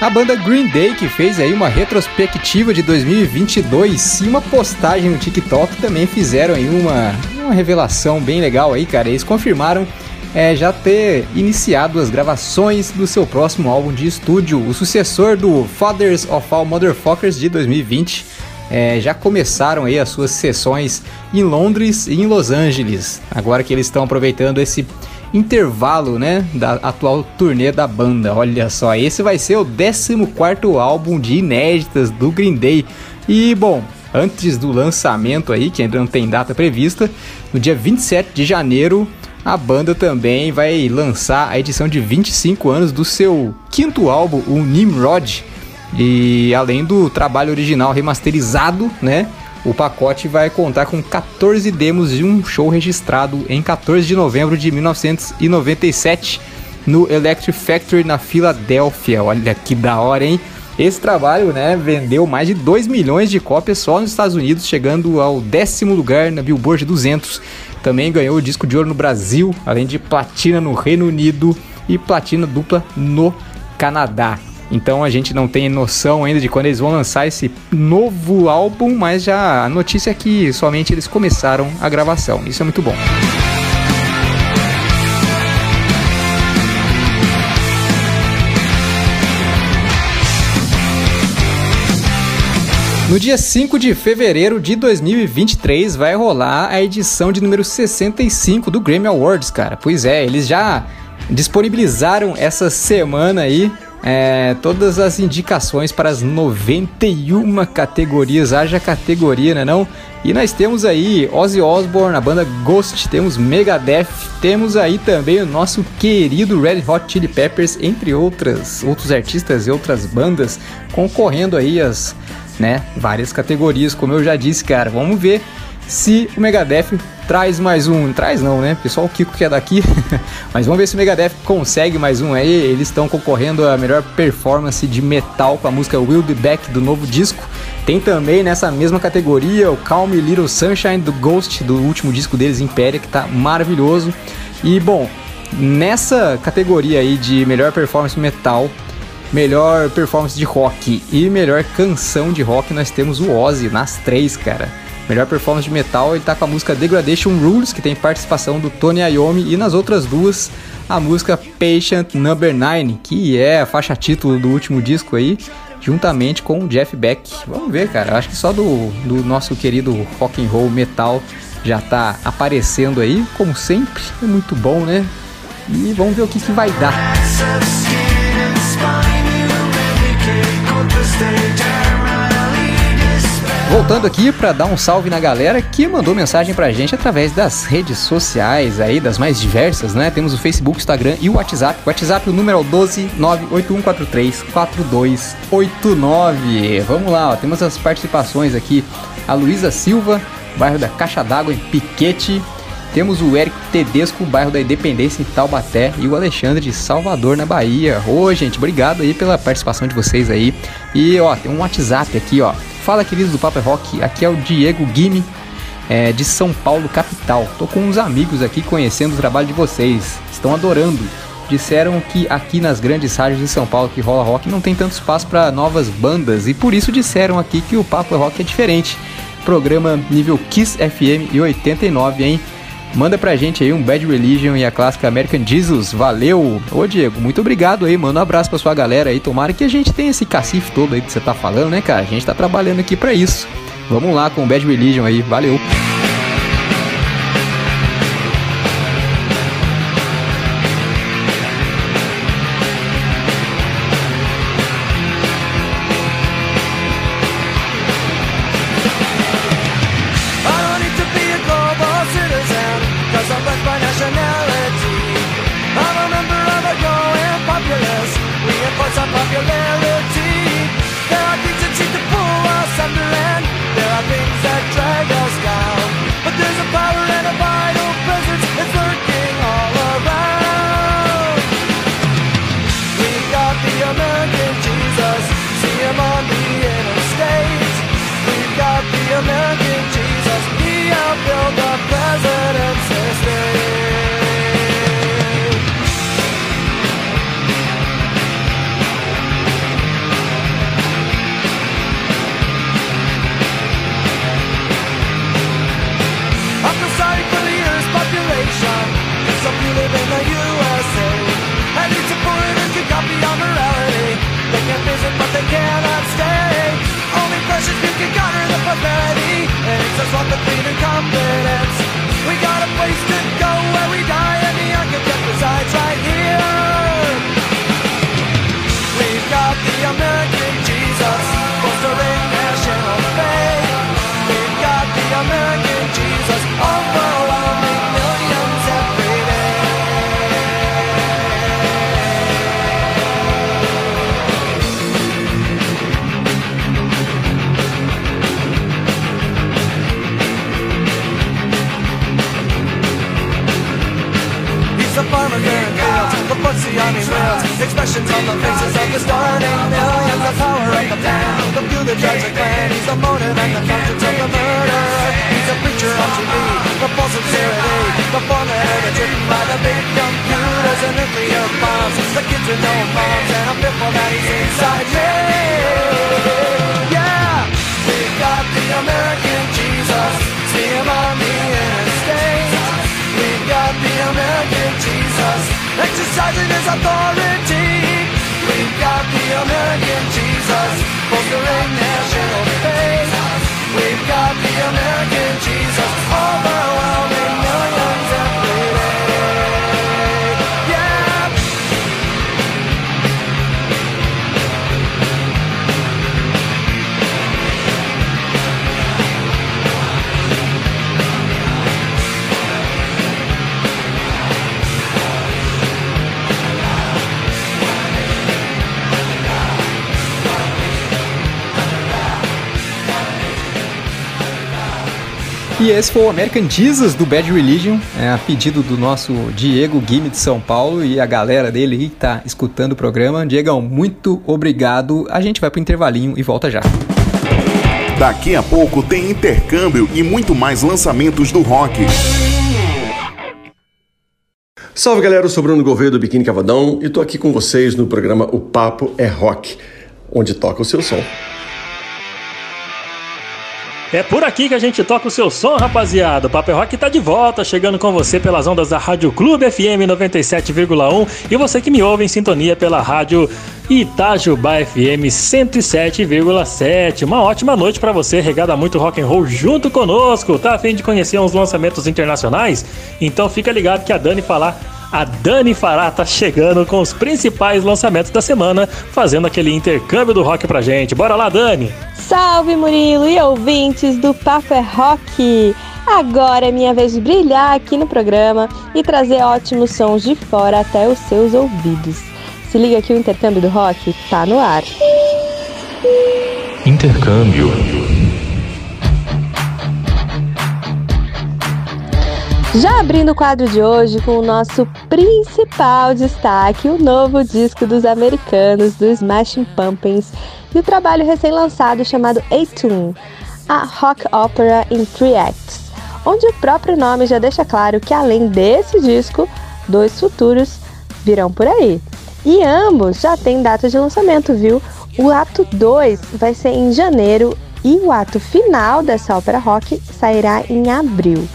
A banda Green Day que fez aí uma retrospectiva de 2022 e uma postagem no TikTok também fizeram aí uma, uma revelação bem legal aí, cara. Eles confirmaram é, já ter iniciado as gravações do seu próximo álbum de estúdio, o sucessor do Fathers of All Motherfuckers de 2020. É, já começaram aí as suas sessões em Londres e em Los Angeles. Agora que eles estão aproveitando esse intervalo, né, da atual turnê da banda. Olha só, esse vai ser o 14º álbum de inéditas do Green Day. E bom, antes do lançamento aí, que ainda não tem data prevista, no dia 27 de janeiro, a banda também vai lançar a edição de 25 anos do seu quinto álbum, o Nimrod. E além do trabalho original remasterizado, né? O pacote vai contar com 14 demos de um show registrado em 14 de novembro de 1997 no Electric Factory na Filadélfia. Olha que da hora, hein? Esse trabalho, né, vendeu mais de 2 milhões de cópias só nos Estados Unidos, chegando ao décimo lugar na Billboard 200. Também ganhou o disco de ouro no Brasil, além de platina no Reino Unido e platina dupla no Canadá. Então a gente não tem noção ainda de quando eles vão lançar esse novo álbum, mas já a notícia é que somente eles começaram a gravação. Isso é muito bom. No dia 5 de fevereiro de 2023 vai rolar a edição de número 65 do Grammy Awards, cara. Pois é, eles já disponibilizaram essa semana aí é, todas as indicações para as 91 categorias, haja categoria, né não? E nós temos aí Ozzy Osbourne, a banda Ghost, temos Megadeth, temos aí também o nosso querido Red Hot Chili Peppers, entre outras, outros artistas e outras bandas concorrendo aí as né? Várias categorias, como eu já disse, cara. Vamos ver se o Megadeth traz mais um. Traz não, né? Pessoal, o Kiko que é daqui. Mas vamos ver se o Megadeth consegue mais um aí. Eles estão concorrendo a melhor performance de metal com a música Will Be Back do novo disco. Tem também nessa mesma categoria o Calm Little Sunshine do Ghost, do último disco deles, Impéria, que tá maravilhoso. E bom, nessa categoria aí de melhor performance metal, melhor performance de rock e melhor canção de rock, nós temos o Ozzy nas três, cara. Melhor performance de metal, ele tá com a música Degradation Rules, que tem participação do Tony Iommi, e nas outras duas, a música Patient Number 9, que é a faixa título do último disco aí, juntamente com o Jeff Beck. Vamos ver, cara, acho que só do, do nosso querido rock and roll metal já tá aparecendo aí, como sempre, é muito bom, né? E vamos ver o que, que vai dar. Voltando aqui para dar um salve na galera que mandou mensagem pra gente através das redes sociais aí, das mais diversas, né? Temos o Facebook, Instagram e o WhatsApp. O WhatsApp, o número é o 12 98143 4289. Vamos lá, ó, temos as participações aqui. A Luísa Silva, bairro da Caixa d'Água, em Piquete. Temos o Eric Tedesco, bairro da Independência, em Taubaté. E o Alexandre de Salvador, na Bahia. Ô, gente, obrigado aí pela participação de vocês aí. E, ó, tem um WhatsApp aqui, ó. Fala, queridos do Papo é Rock. Aqui é o Diego Guime, é, de São Paulo, capital. Tô com uns amigos aqui conhecendo o trabalho de vocês. Estão adorando. Disseram que aqui nas grandes rádios de São Paulo que rola rock não tem tanto espaço para novas bandas e por isso disseram aqui que o Papo é Rock é diferente. Programa nível Kiss FM e 89, hein? Manda pra gente aí um Bad Religion e a clássica American Jesus. Valeu! Ô Diego, muito obrigado aí, manda um abraço pra sua galera aí. Tomara que a gente tenha esse cacife todo aí que você tá falando, né, cara? A gente tá trabalhando aqui pra isso. Vamos lá com o Bad Religion aí, valeu! E esse foi o American Jesus do Bad Religion, é, a pedido do nosso Diego Guime de São Paulo e a galera dele que tá escutando o programa. Diegão, muito obrigado. A gente vai pro intervalinho e volta já. Daqui a pouco tem intercâmbio e muito mais lançamentos do rock. Salve galera, eu sou Bruno Gouveia do Biquíni Cavadão e tô aqui com vocês no programa O Papo é Rock, onde toca o seu som. É por aqui que a gente toca o seu som, rapaziada. O Paper Rock tá de volta, chegando com você pelas ondas da Rádio Clube FM 97,1 e você que me ouve em sintonia pela Rádio Itajubá FM 107,7. Uma ótima noite pra você, regada muito rock and roll junto conosco. Tá a fim de conhecer uns lançamentos internacionais? Então fica ligado que a Dani falar a Dani Fará tá chegando com os principais lançamentos da semana, fazendo aquele intercâmbio do rock pra gente. Bora lá, Dani! Salve Murilo e ouvintes do Papo é Rock! Agora é minha vez de brilhar aqui no programa e trazer ótimos sons de fora até os seus ouvidos. Se liga que o intercâmbio do rock tá no ar. Intercâmbio. Já abrindo o quadro de hoje com o nosso principal destaque, o novo disco dos americanos do Smashing Pumpkins e o trabalho recém-lançado chamado A-Tune, a rock opera in three acts, onde o próprio nome já deixa claro que além desse disco, dois futuros virão por aí. E ambos já têm data de lançamento, viu? O ato 2 vai ser em janeiro e o ato final dessa ópera rock sairá em abril.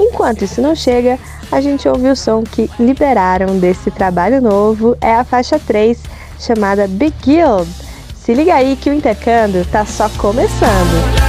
Enquanto isso não chega, a gente ouve o som que liberaram desse trabalho novo, é a faixa 3, chamada Big Guild. Se liga aí que o intercâmbio tá só começando.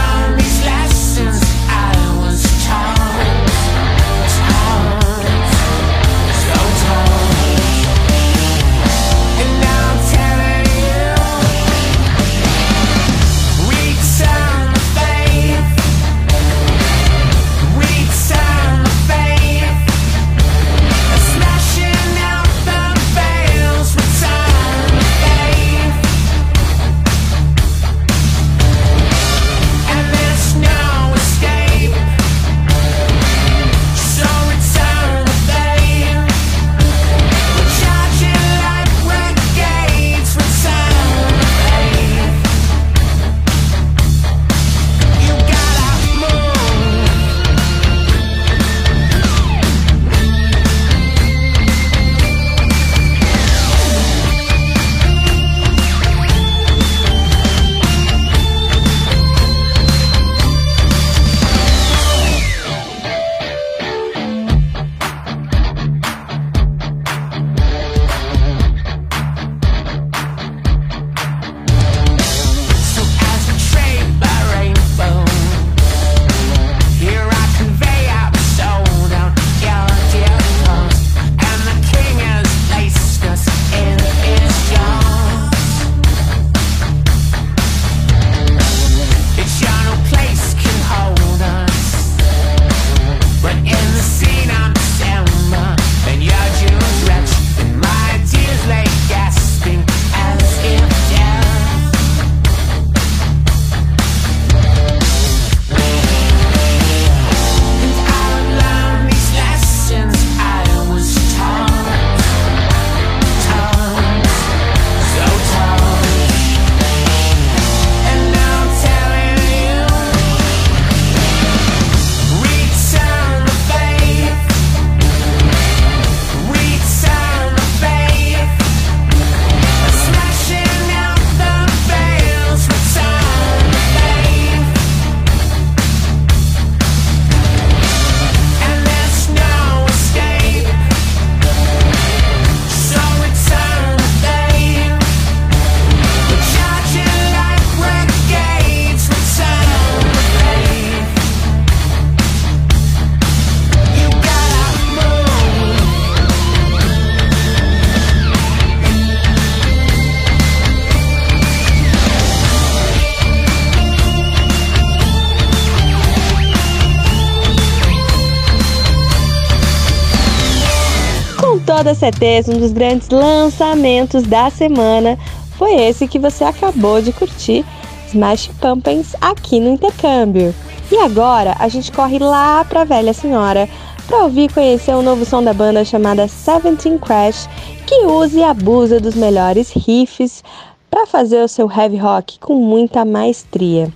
Toda certeza, um dos grandes lançamentos da semana foi esse que você acabou de curtir, Smash Pumpkins, aqui no intercâmbio. E agora a gente corre lá pra Velha Senhora para ouvir e conhecer um novo som da banda chamada Seventeen Crash, que usa e abusa dos melhores riffs para fazer o seu heavy rock com muita maestria.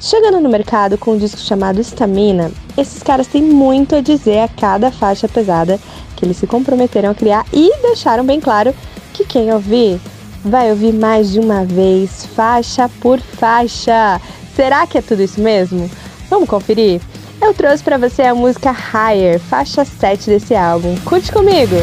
Chegando no mercado com um disco chamado Stamina, esses caras têm muito a dizer a cada faixa pesada que eles se comprometeram a criar e deixaram bem claro que quem ouvir vai ouvir mais de uma vez, faixa por faixa. Será que é tudo isso mesmo? Vamos conferir? Eu trouxe para você a música Higher, faixa 7 desse álbum. Curte comigo!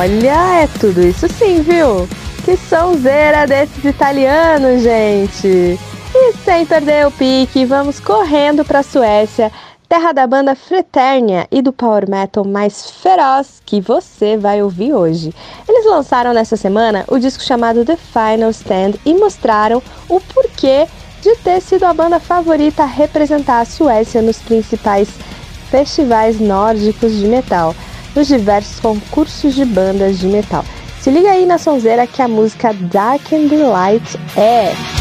Olha, é tudo isso sim, viu? Que sonzeira desses italianos, gente! E sem perder o pique, vamos correndo para a Suécia, terra da banda Freternia e do power metal mais feroz que você vai ouvir hoje. Eles lançaram nessa semana o disco chamado The Final Stand e mostraram o porquê de ter sido a banda favorita a representar a Suécia nos principais festivais nórdicos de metal, nos diversos concursos de bandas de metal. Se liga aí na sonzeira que a música Dark and the Light é.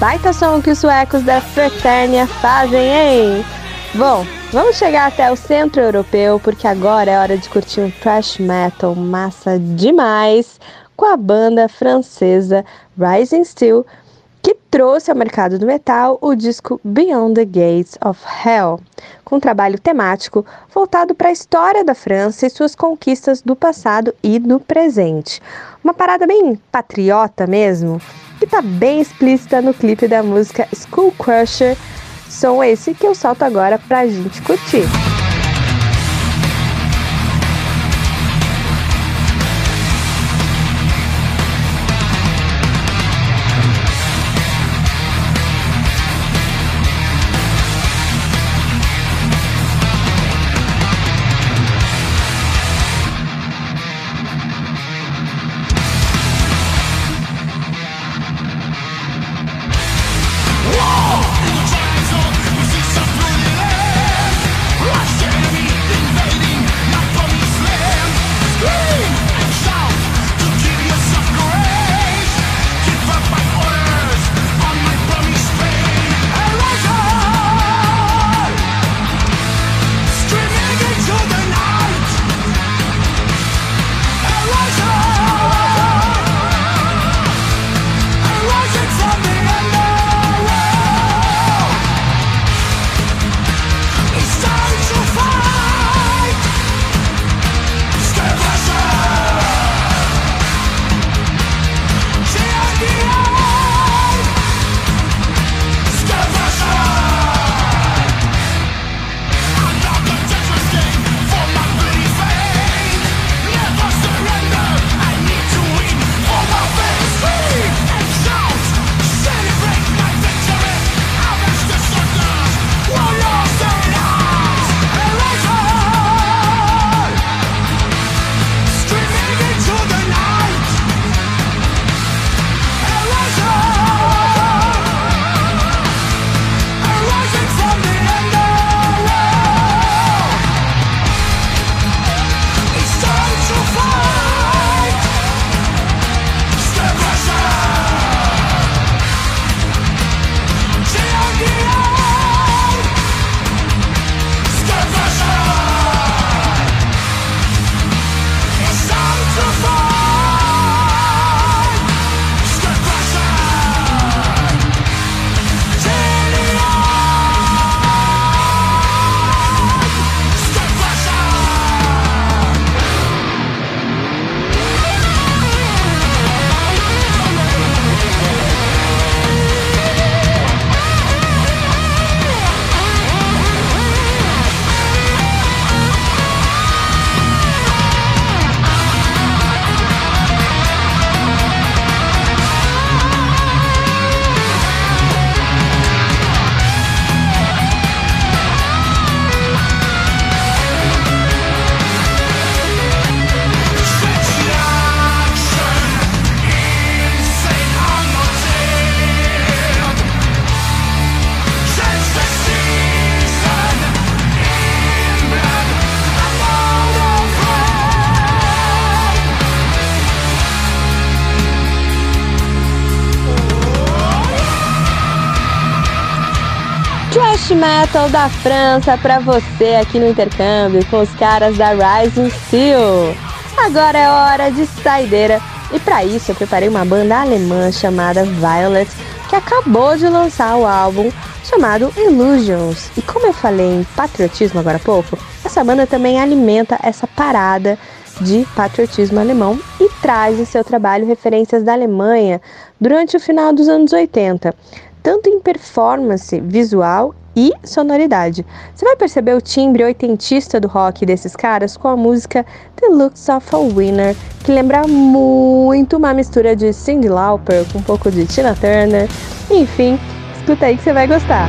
Baita som que os suecos da Fraternia fazem, hein? Bom, vamos chegar até o centro europeu porque agora é hora de curtir um thrash metal massa demais com a banda francesa Rising Steel, que trouxe ao mercado do metal o disco Beyond the Gates of Hell, com um trabalho temático voltado para a história da França e suas conquistas do passado e do presente. Uma parada bem patriota mesmo, que está bem explícita no clipe da música School Crusher, som esse que eu solto agora pra gente curtir. Metal da França pra você aqui no intercâmbio com os caras da Rising Steel. Agora é hora de saideira e para isso eu preparei uma banda alemã chamada Violet que acabou de lançar o álbum chamado Illusions. E como eu falei em patriotismo agora há pouco, essa banda também alimenta essa parada de patriotismo alemão e traz em seu trabalho referências da Alemanha durante o final dos anos 80, tanto em performance visual e sonoridade. Você vai perceber o timbre oitentista do rock desses caras com a música The Looks of a Winner, que lembra muito uma mistura de Cyndi Lauper com um pouco de Tina Turner. Enfim, escuta aí que você vai gostar.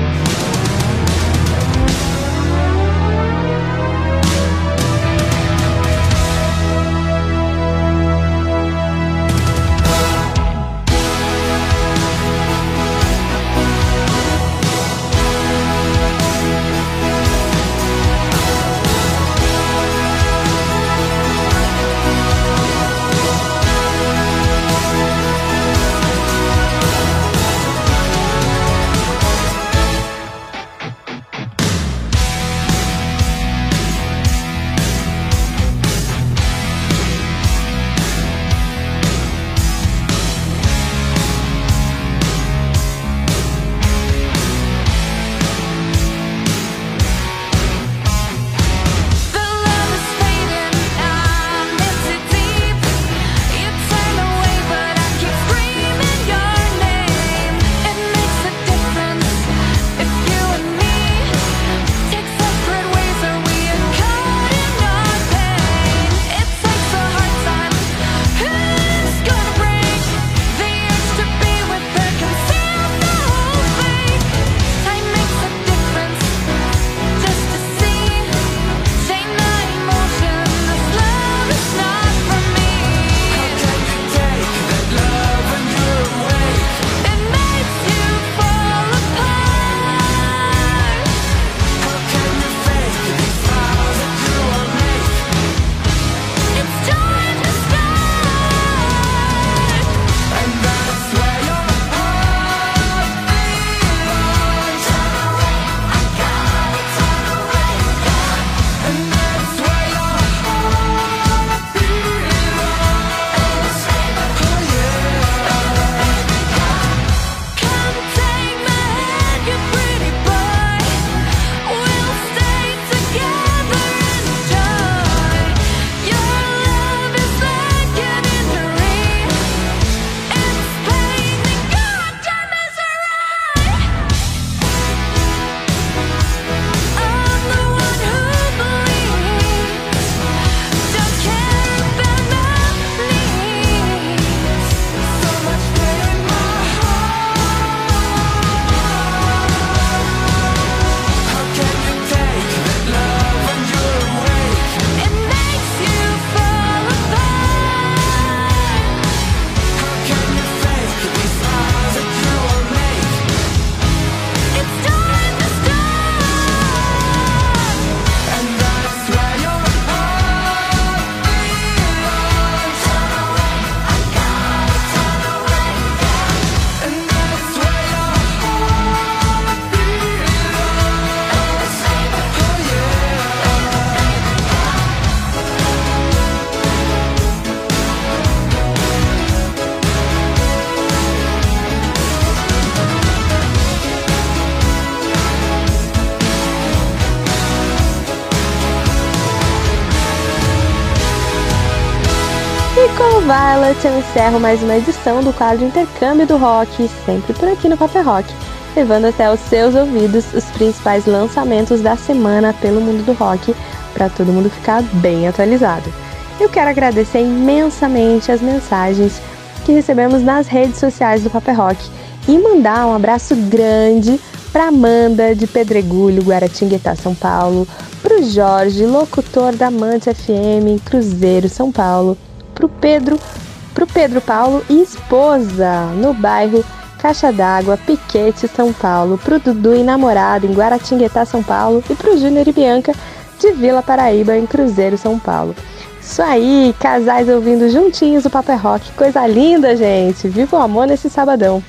Violet, eu encerro mais uma edição do quadro Intercâmbio do Rock, sempre por aqui no Paper Rock, levando até os seus ouvidos os principais lançamentos da semana pelo mundo do rock, para todo mundo ficar bem atualizado. Eu quero agradecer imensamente as mensagens que recebemos nas redes sociais do Paper Rock e mandar um abraço grande para Amanda de Pedregulho, Guaratinguetá, São Paulo, para o Jorge, locutor da Mante FM Cruzeiro, São Paulo, para o Pedro, pro Pedro Paulo e esposa no bairro Caixa d'Água, Piquete, São Paulo, para o Dudu e namorado em Guaratinguetá, São Paulo e para o Júnior e Bianca de Vila Paraíba em Cruzeiro, São Paulo. Isso aí, casais ouvindo juntinhos o Paper Rock, coisa linda, gente. Viva o amor nesse sabadão.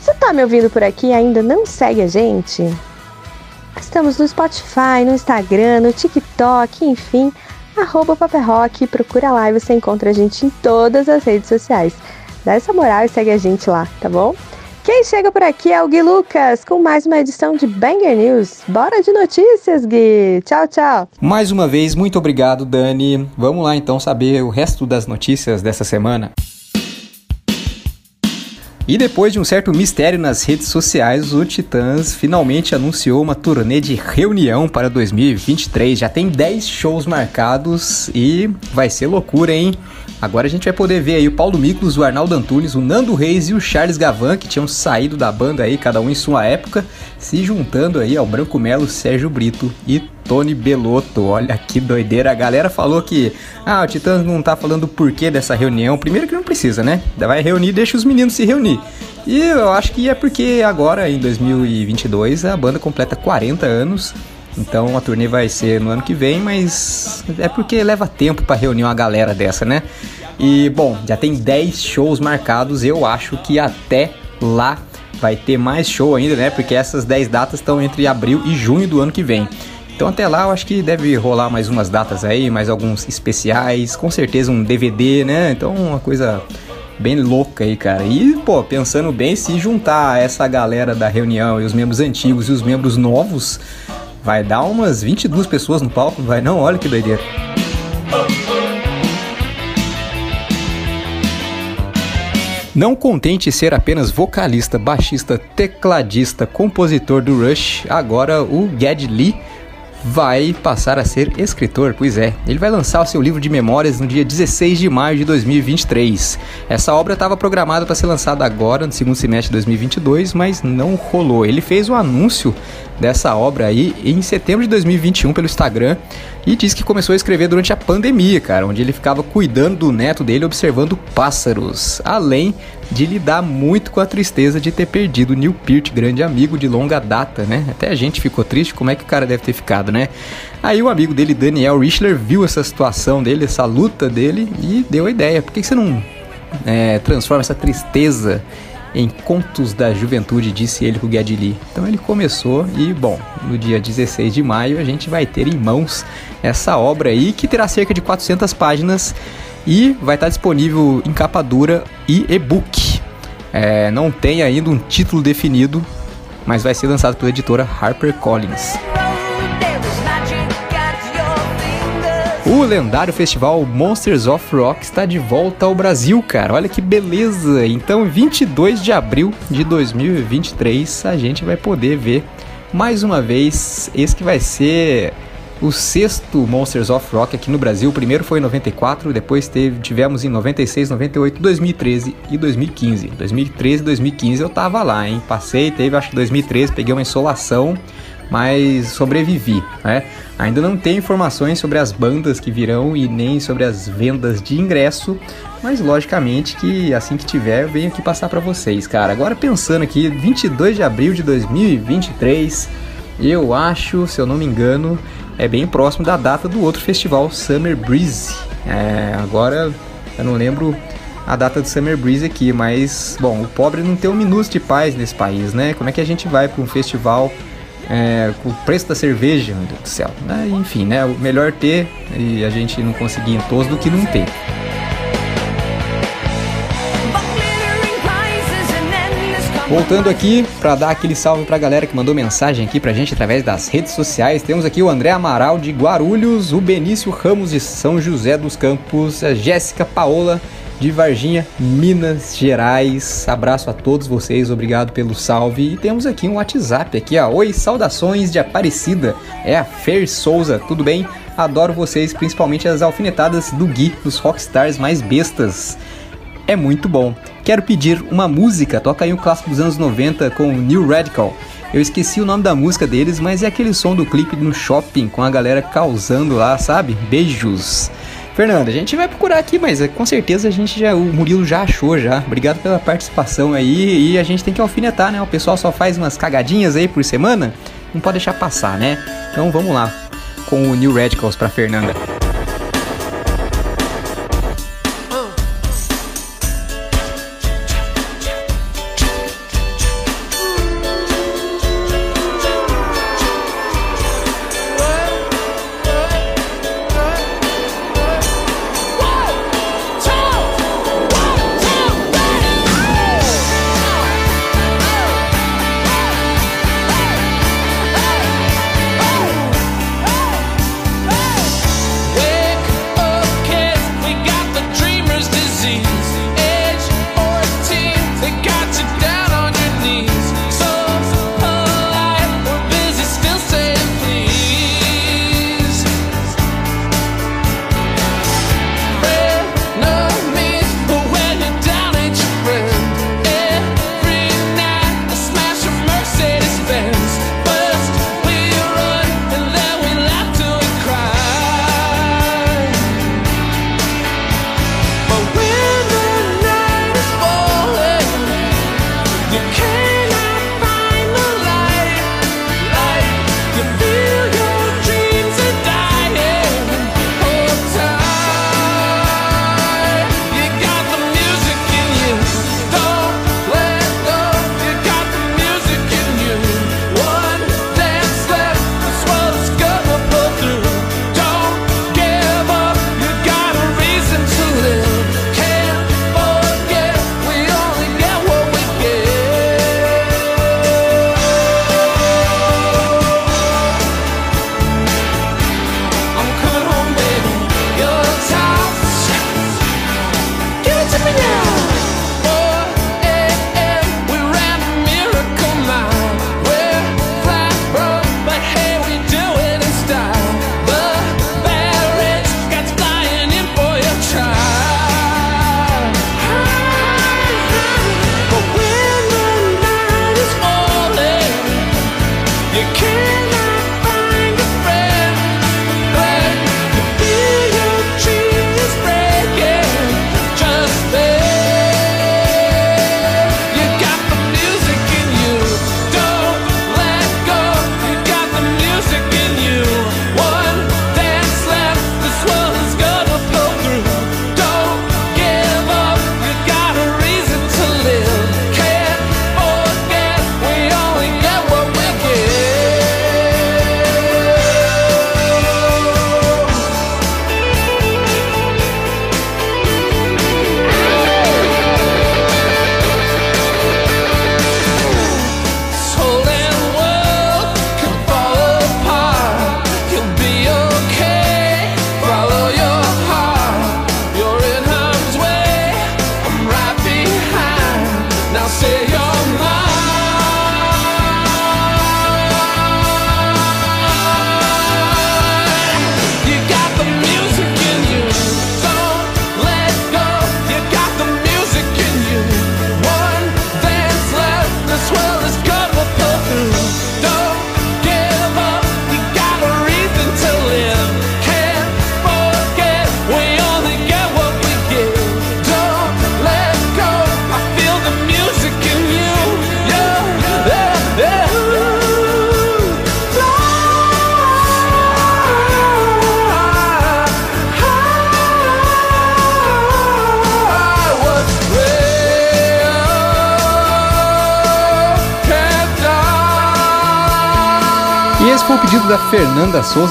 Você tá me ouvindo por aqui e ainda não segue a gente? Estamos no Spotify, no Instagram, no TikTok, enfim, arroba Paperrock, procura lá e você encontra a gente em todas as redes sociais. Dá essa moral e segue a gente lá, tá bom? Quem chega por aqui é o Gui Lucas com mais uma edição de Banger News. Bora de notícias, Gui! Tchau, tchau! Mais uma vez, muito obrigado, Dani. Vamos lá então saber o resto das notícias dessa semana. E depois de um certo mistério nas redes sociais, o Titãs finalmente anunciou uma turnê de reunião para 2023. Já tem 10 shows marcados e vai ser loucura, hein? Agora a gente vai poder ver aí o Paulo Miklos, o Arnaldo Antunes, o Nando Reis e o Charles Gavan, que tinham saído da banda aí, cada um em sua época, se juntando aí ao Branco Melo, Sérgio Brito e Tony Belotto. Olha que doideira. A galera falou que ah, o Titãs não tá falando o porquê dessa reunião. Primeiro que não precisa, né? Vai reunir, deixa os meninos se reunir. E eu acho que é porque agora, em 2022, a banda completa 40 anos. Então a turnê vai ser no ano que vem, mas é porque leva tempo para reunir uma galera dessa, né? E bom, já tem 10 shows marcados. Eu acho que até lá vai ter mais show ainda, né? Porque essas 10 datas estão entre abril e junho do ano que vem. Então até lá eu acho que deve rolar mais umas datas aí, mais alguns especiais, com certeza um DVD, né? Então uma coisa bem louca aí, cara. E, pô, pensando bem, se juntar essa galera da reunião e os membros antigos e os membros novos, vai dar umas 22 pessoas no palco, vai não? Olha que doideira. Não contente ser apenas vocalista, baixista, tecladista, compositor do Rush, agora o Ged Lee vai passar a ser escritor, pois é. Ele vai lançar o seu livro de memórias no dia 16 de maio de 2023. Essa obra estava programada para ser lançada agora, no segundo semestre de 2022, mas não rolou. Ele fez o um anúncio dessa obra aí em setembro de 2021 pelo Instagram e disse que começou a escrever durante a pandemia, cara, onde ele ficava cuidando do neto dele observando pássaros, além de lidar muito com a tristeza de ter perdido Neil Peart, grande amigo de longa data, né? Até a gente ficou triste, como é que o cara deve ter ficado, né? Aí o amigo dele, Daniel Richler, viu essa situação dele, essa luta dele e deu a ideia, por que você não é, transforma essa tristeza em Contos da Juventude, disse ele com o Lee. Então ele começou e, bom, no dia 16 de maio a gente vai ter em mãos essa obra aí que terá cerca de 400 páginas e vai estar disponível em capa dura e e-book. É, não tem ainda um título definido, mas vai ser lançado pela editora HarperCollins. O lendário festival Monsters of Rock está de volta ao Brasil, cara. Olha que beleza! Então, 22 de abril de 2023, a gente vai poder ver mais uma vez esse que vai ser o sexto Monsters of Rock aqui no Brasil. O primeiro foi em 94, depois teve, tivemos em 96, 98, 2013 e 2015. 2013 e 2015 eu tava lá, hein? Passei, teve acho que 2013, peguei uma insolação mas sobrevivi, né? Ainda não tem informações sobre as bandas que virão e nem sobre as vendas de ingresso, mas logicamente que assim que tiver eu venho aqui passar para vocês, cara. Agora pensando aqui, 22 de abril de 2023, eu acho, se eu não me engano, é bem próximo da data do outro festival Summer Breeze. É, agora eu não lembro a data do Summer Breeze aqui, mas bom, o pobre não tem um minuto de paz nesse país, né? Como é que a gente vai para um festival é, com o preço da cerveja, meu Deus do céu. Né? Enfim, né? O melhor ter e a gente não conseguir em todos do que não ter. Voltando aqui para dar aquele salve para a galera que mandou mensagem aqui para a gente através das redes sociais, temos aqui o André Amaral de Guarulhos, o Benício Ramos de São José dos Campos, a Jéssica Paola de Varginha, Minas Gerais. Abraço a todos vocês, obrigado pelo salve. E temos aqui um WhatsApp aqui, ó. Oi, saudações de Aparecida. É a Fer Souza, tudo bem? Adoro vocês, principalmente as alfinetadas do Gui, dos rockstars mais bestas. É muito bom. Quero pedir uma música, toca aí um clássico dos anos 90 com New Radical. Eu esqueci o nome da música deles, mas é aquele som do clipe no shopping com a galera causando lá, sabe? Beijos. Fernando, a gente vai procurar aqui, mas eh, com certeza a gente já, o Murilo já achou já. Obrigado pela participação aí e a gente tem que alfinetar, né? O pessoal só faz umas cagadinhas aí por semana, não pode deixar passar, né? Então vamos lá com o New Radicals para Fernanda.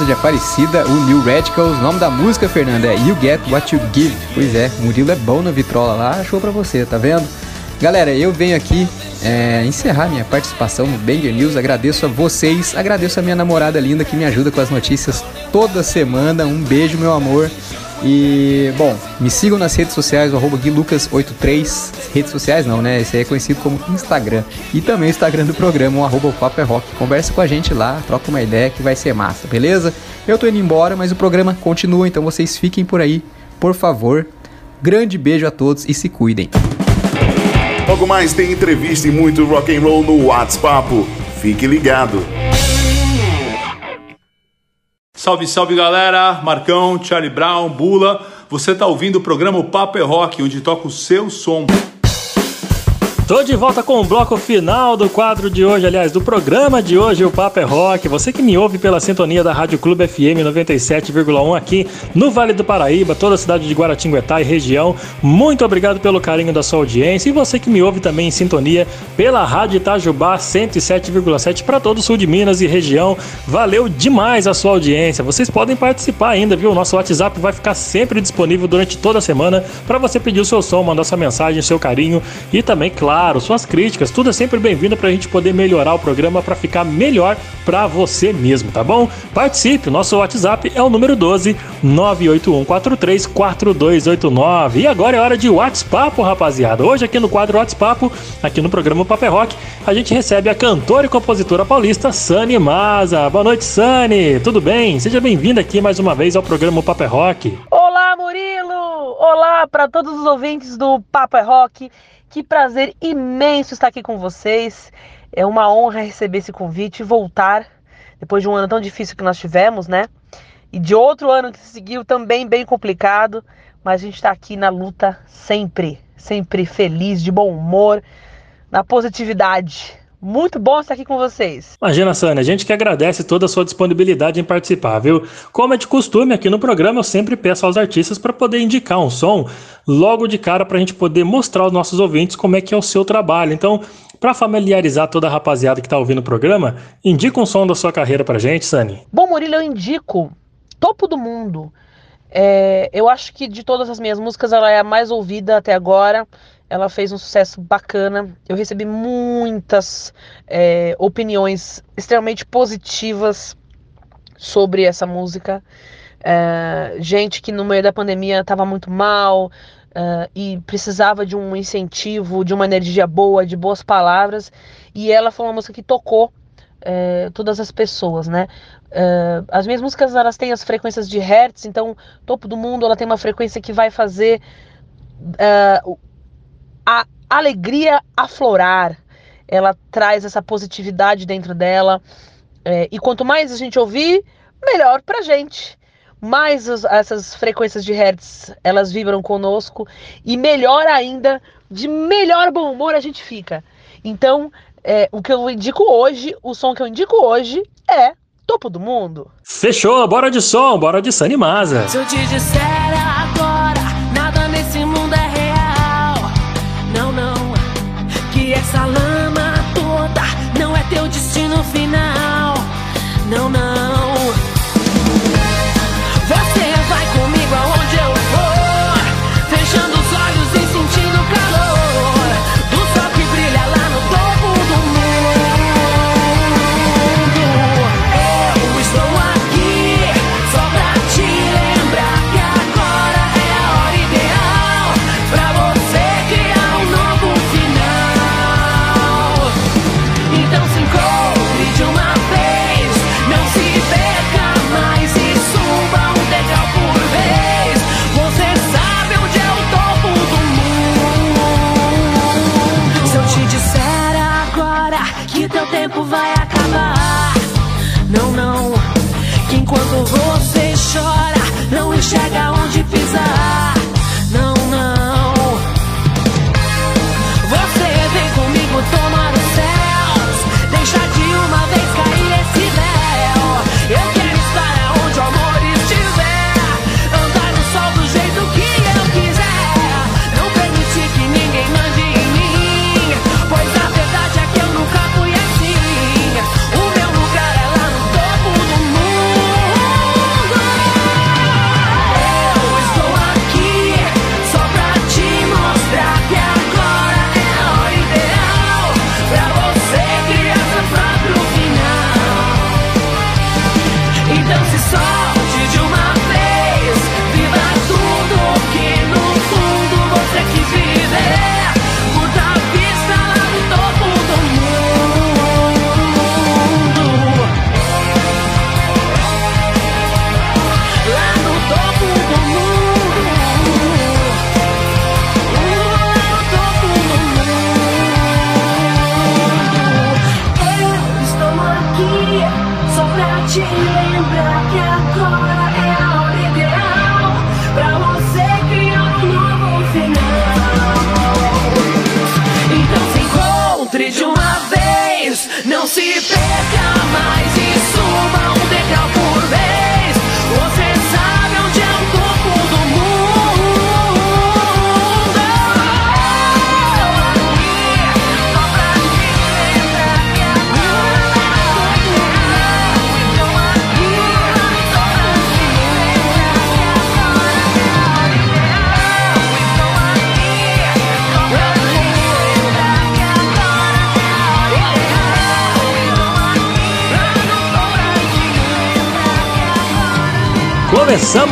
De Aparecida, o New Radicals. O nome da música, Fernanda, é You Get What You Give. Pois é, Murilo é bom na vitrola lá, achou pra você, tá vendo? Galera, eu venho aqui é, encerrar minha participação no Banger News. Agradeço a vocês, agradeço a minha namorada linda que me ajuda com as notícias toda semana. Um beijo, meu amor. E, bom, me sigam nas redes sociais, o guilucas83. Redes sociais não, né? Esse aí é conhecido como Instagram. E também o Instagram do programa, o arroba Papo é Rock. Conversa com a gente lá, troca uma ideia que vai ser massa, beleza? Eu tô indo embora, mas o programa continua, então vocês fiquem por aí, por favor. Grande beijo a todos e se cuidem. Logo mais tem entrevista e muito rock and roll no WhatsApp. Fique ligado. Salve, salve galera! Marcão, Charlie Brown, Bula. Você tá ouvindo o programa Papo é Rock, onde toca o seu som. Tô de volta com o bloco final do quadro de hoje, aliás, do programa de hoje, o Papo é Rock. Você que me ouve pela sintonia da Rádio Clube FM 97,1 aqui no Vale do Paraíba, toda a cidade de Guaratinguetá e região. Muito obrigado pelo carinho da sua audiência. E você que me ouve também em sintonia pela Rádio Itajubá 107,7 para todo o sul de Minas e região. Valeu demais a sua audiência. Vocês podem participar ainda, viu? O nosso WhatsApp vai ficar sempre disponível durante toda a semana para você pedir o seu som, mandar sua mensagem, seu carinho e também, claro, suas críticas. Tudo é sempre bem-vindo para a gente poder melhorar o programa para ficar melhor para você mesmo, tá bom? Participe, nosso WhatsApp é o número 12 981434289. E agora é hora de WhatsApp, rapaziada. Hoje aqui no quadro WhatsApp, aqui no programa Paper Rock, a gente recebe a cantora e compositora paulista Sani Maza. Boa noite, Sani. Tudo bem? Seja bem-vinda aqui mais uma vez ao programa Paper Rock. Olá, Murilo! Olá para todos os ouvintes do Papo é Rock. Que prazer imenso estar aqui com vocês. É uma honra receber esse convite e voltar depois de um ano tão difícil que nós tivemos, né? E de outro ano que se seguiu também bem complicado, mas a gente está aqui na luta sempre, sempre feliz, de bom humor, na positividade. Muito bom estar aqui com vocês. Imagina, Sânia, a gente que agradece toda a sua disponibilidade em participar, viu? Como é de costume aqui no programa, eu sempre peço aos artistas para poder indicar um som logo de cara para a gente poder mostrar aos nossos ouvintes como é que é o seu trabalho. Então, para familiarizar toda a rapaziada que está ouvindo o programa, indica um som da sua carreira pra gente, Sani. Bom, Murilo, eu indico Topo do Mundo. É, eu acho que de todas as minhas músicas, ela é a mais ouvida até agora. Ela fez um sucesso bacana. Eu recebi muitas é, opiniões extremamente positivas sobre essa música. É, gente que no meio da pandemia estava muito mal é, e precisava de um incentivo, de uma energia boa, de boas palavras. E ela foi uma música que tocou é, todas as pessoas, né? É, as minhas músicas elas têm as frequências de hertz, então Topo do Mundo ela tem uma frequência que vai fazer é, a alegria aflorar. Ela traz essa positividade dentro dela. É, e quanto mais a gente ouvir, melhor pra gente. Mais os- essas frequências de hertz elas vibram conosco. E melhor ainda, de melhor bom humor a gente fica. Então, é, o que eu indico hoje, o som que eu indico hoje é Topo do Mundo. Fechou, bora de som, bora de Sani Maza. Se eu te disser agora, nada nesse mundo é essa lama toda não é teu destino final. Não, não.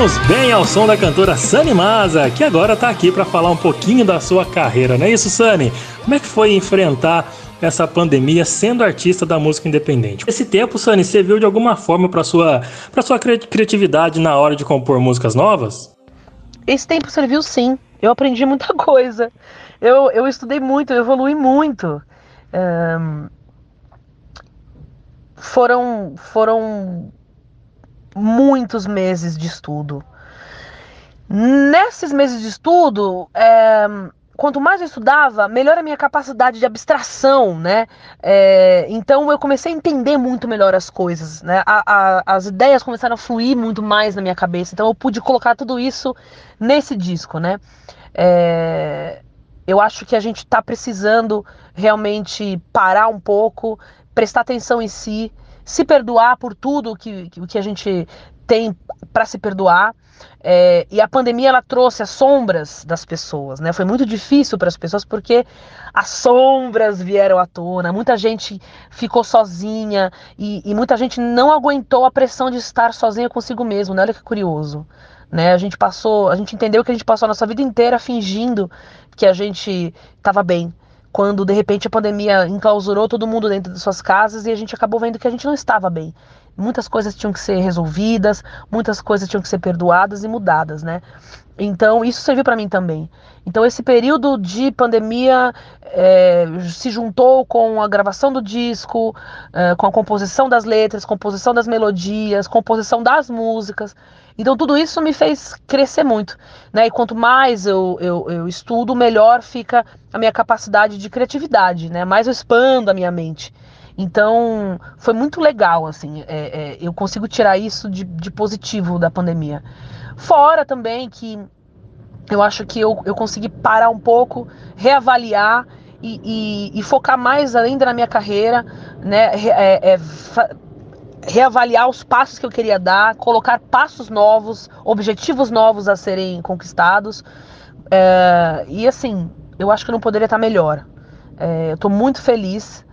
Começamos bem ao som da cantora Sunny Maza, que agora tá aqui para falar um pouquinho da sua carreira, não é isso, Sunny? Como é que foi enfrentar essa pandemia sendo artista da música independente? Esse tempo, Sunny, serviu de alguma forma para sua para sua cri- criatividade na hora de compor músicas novas? Esse tempo serviu sim. Eu aprendi muita coisa. Eu, eu estudei muito, eu evolui muito. Ahn, foram, foram muitos meses de estudo. Nesses meses de estudo, é, quanto mais eu estudava, melhor a minha capacidade de abstração, né? É, então eu comecei a entender muito melhor as coisas, né? A- a- as ideias começaram a fluir muito mais na minha cabeça, então eu pude colocar tudo isso nesse disco, né? É, eu acho que a gente está precisando realmente parar um pouco, prestar atenção em si, se perdoar por tudo que, que, que a gente tem para se perdoar. É, e a pandemia ela trouxe as sombras das pessoas, né? Foi muito difícil para as pessoas porque as sombras vieram à tona. Muita gente ficou sozinha e, e muita gente não aguentou a pressão de estar sozinha consigo mesmo. Né? Olha que curioso, né? A gente passou, a gente entendeu que a gente passou a nossa vida inteira fingindo que a gente estava bem, quando de repente a pandemia enclausurou todo mundo dentro de suas casas e a gente acabou vendo que a gente não estava bem. Muitas coisas tinham que ser resolvidas, muitas coisas tinham que ser perdoadas e mudadas, né? Então isso serviu para mim também. Então esse período de pandemia é, se juntou com a gravação do disco, é, com a composição das letras, composição das melodias, composição das músicas. Então tudo isso me fez crescer muito, né? E quanto mais eu, eu, eu estudo, melhor fica a minha capacidade de criatividade, né? Mais eu expando a minha mente. Então foi muito legal, assim. é, é, eu consigo tirar isso de, de positivo da pandemia. Fora também que eu acho que eu, eu consegui parar um pouco, reavaliar e, e- e focar mais ainda na minha carreira, né? É- é, reavaliar os passos que eu queria dar, colocar passos novos, objetivos novos a serem conquistados. É, e assim, eu acho que não poderia estar melhor. É, eu estou muito feliz,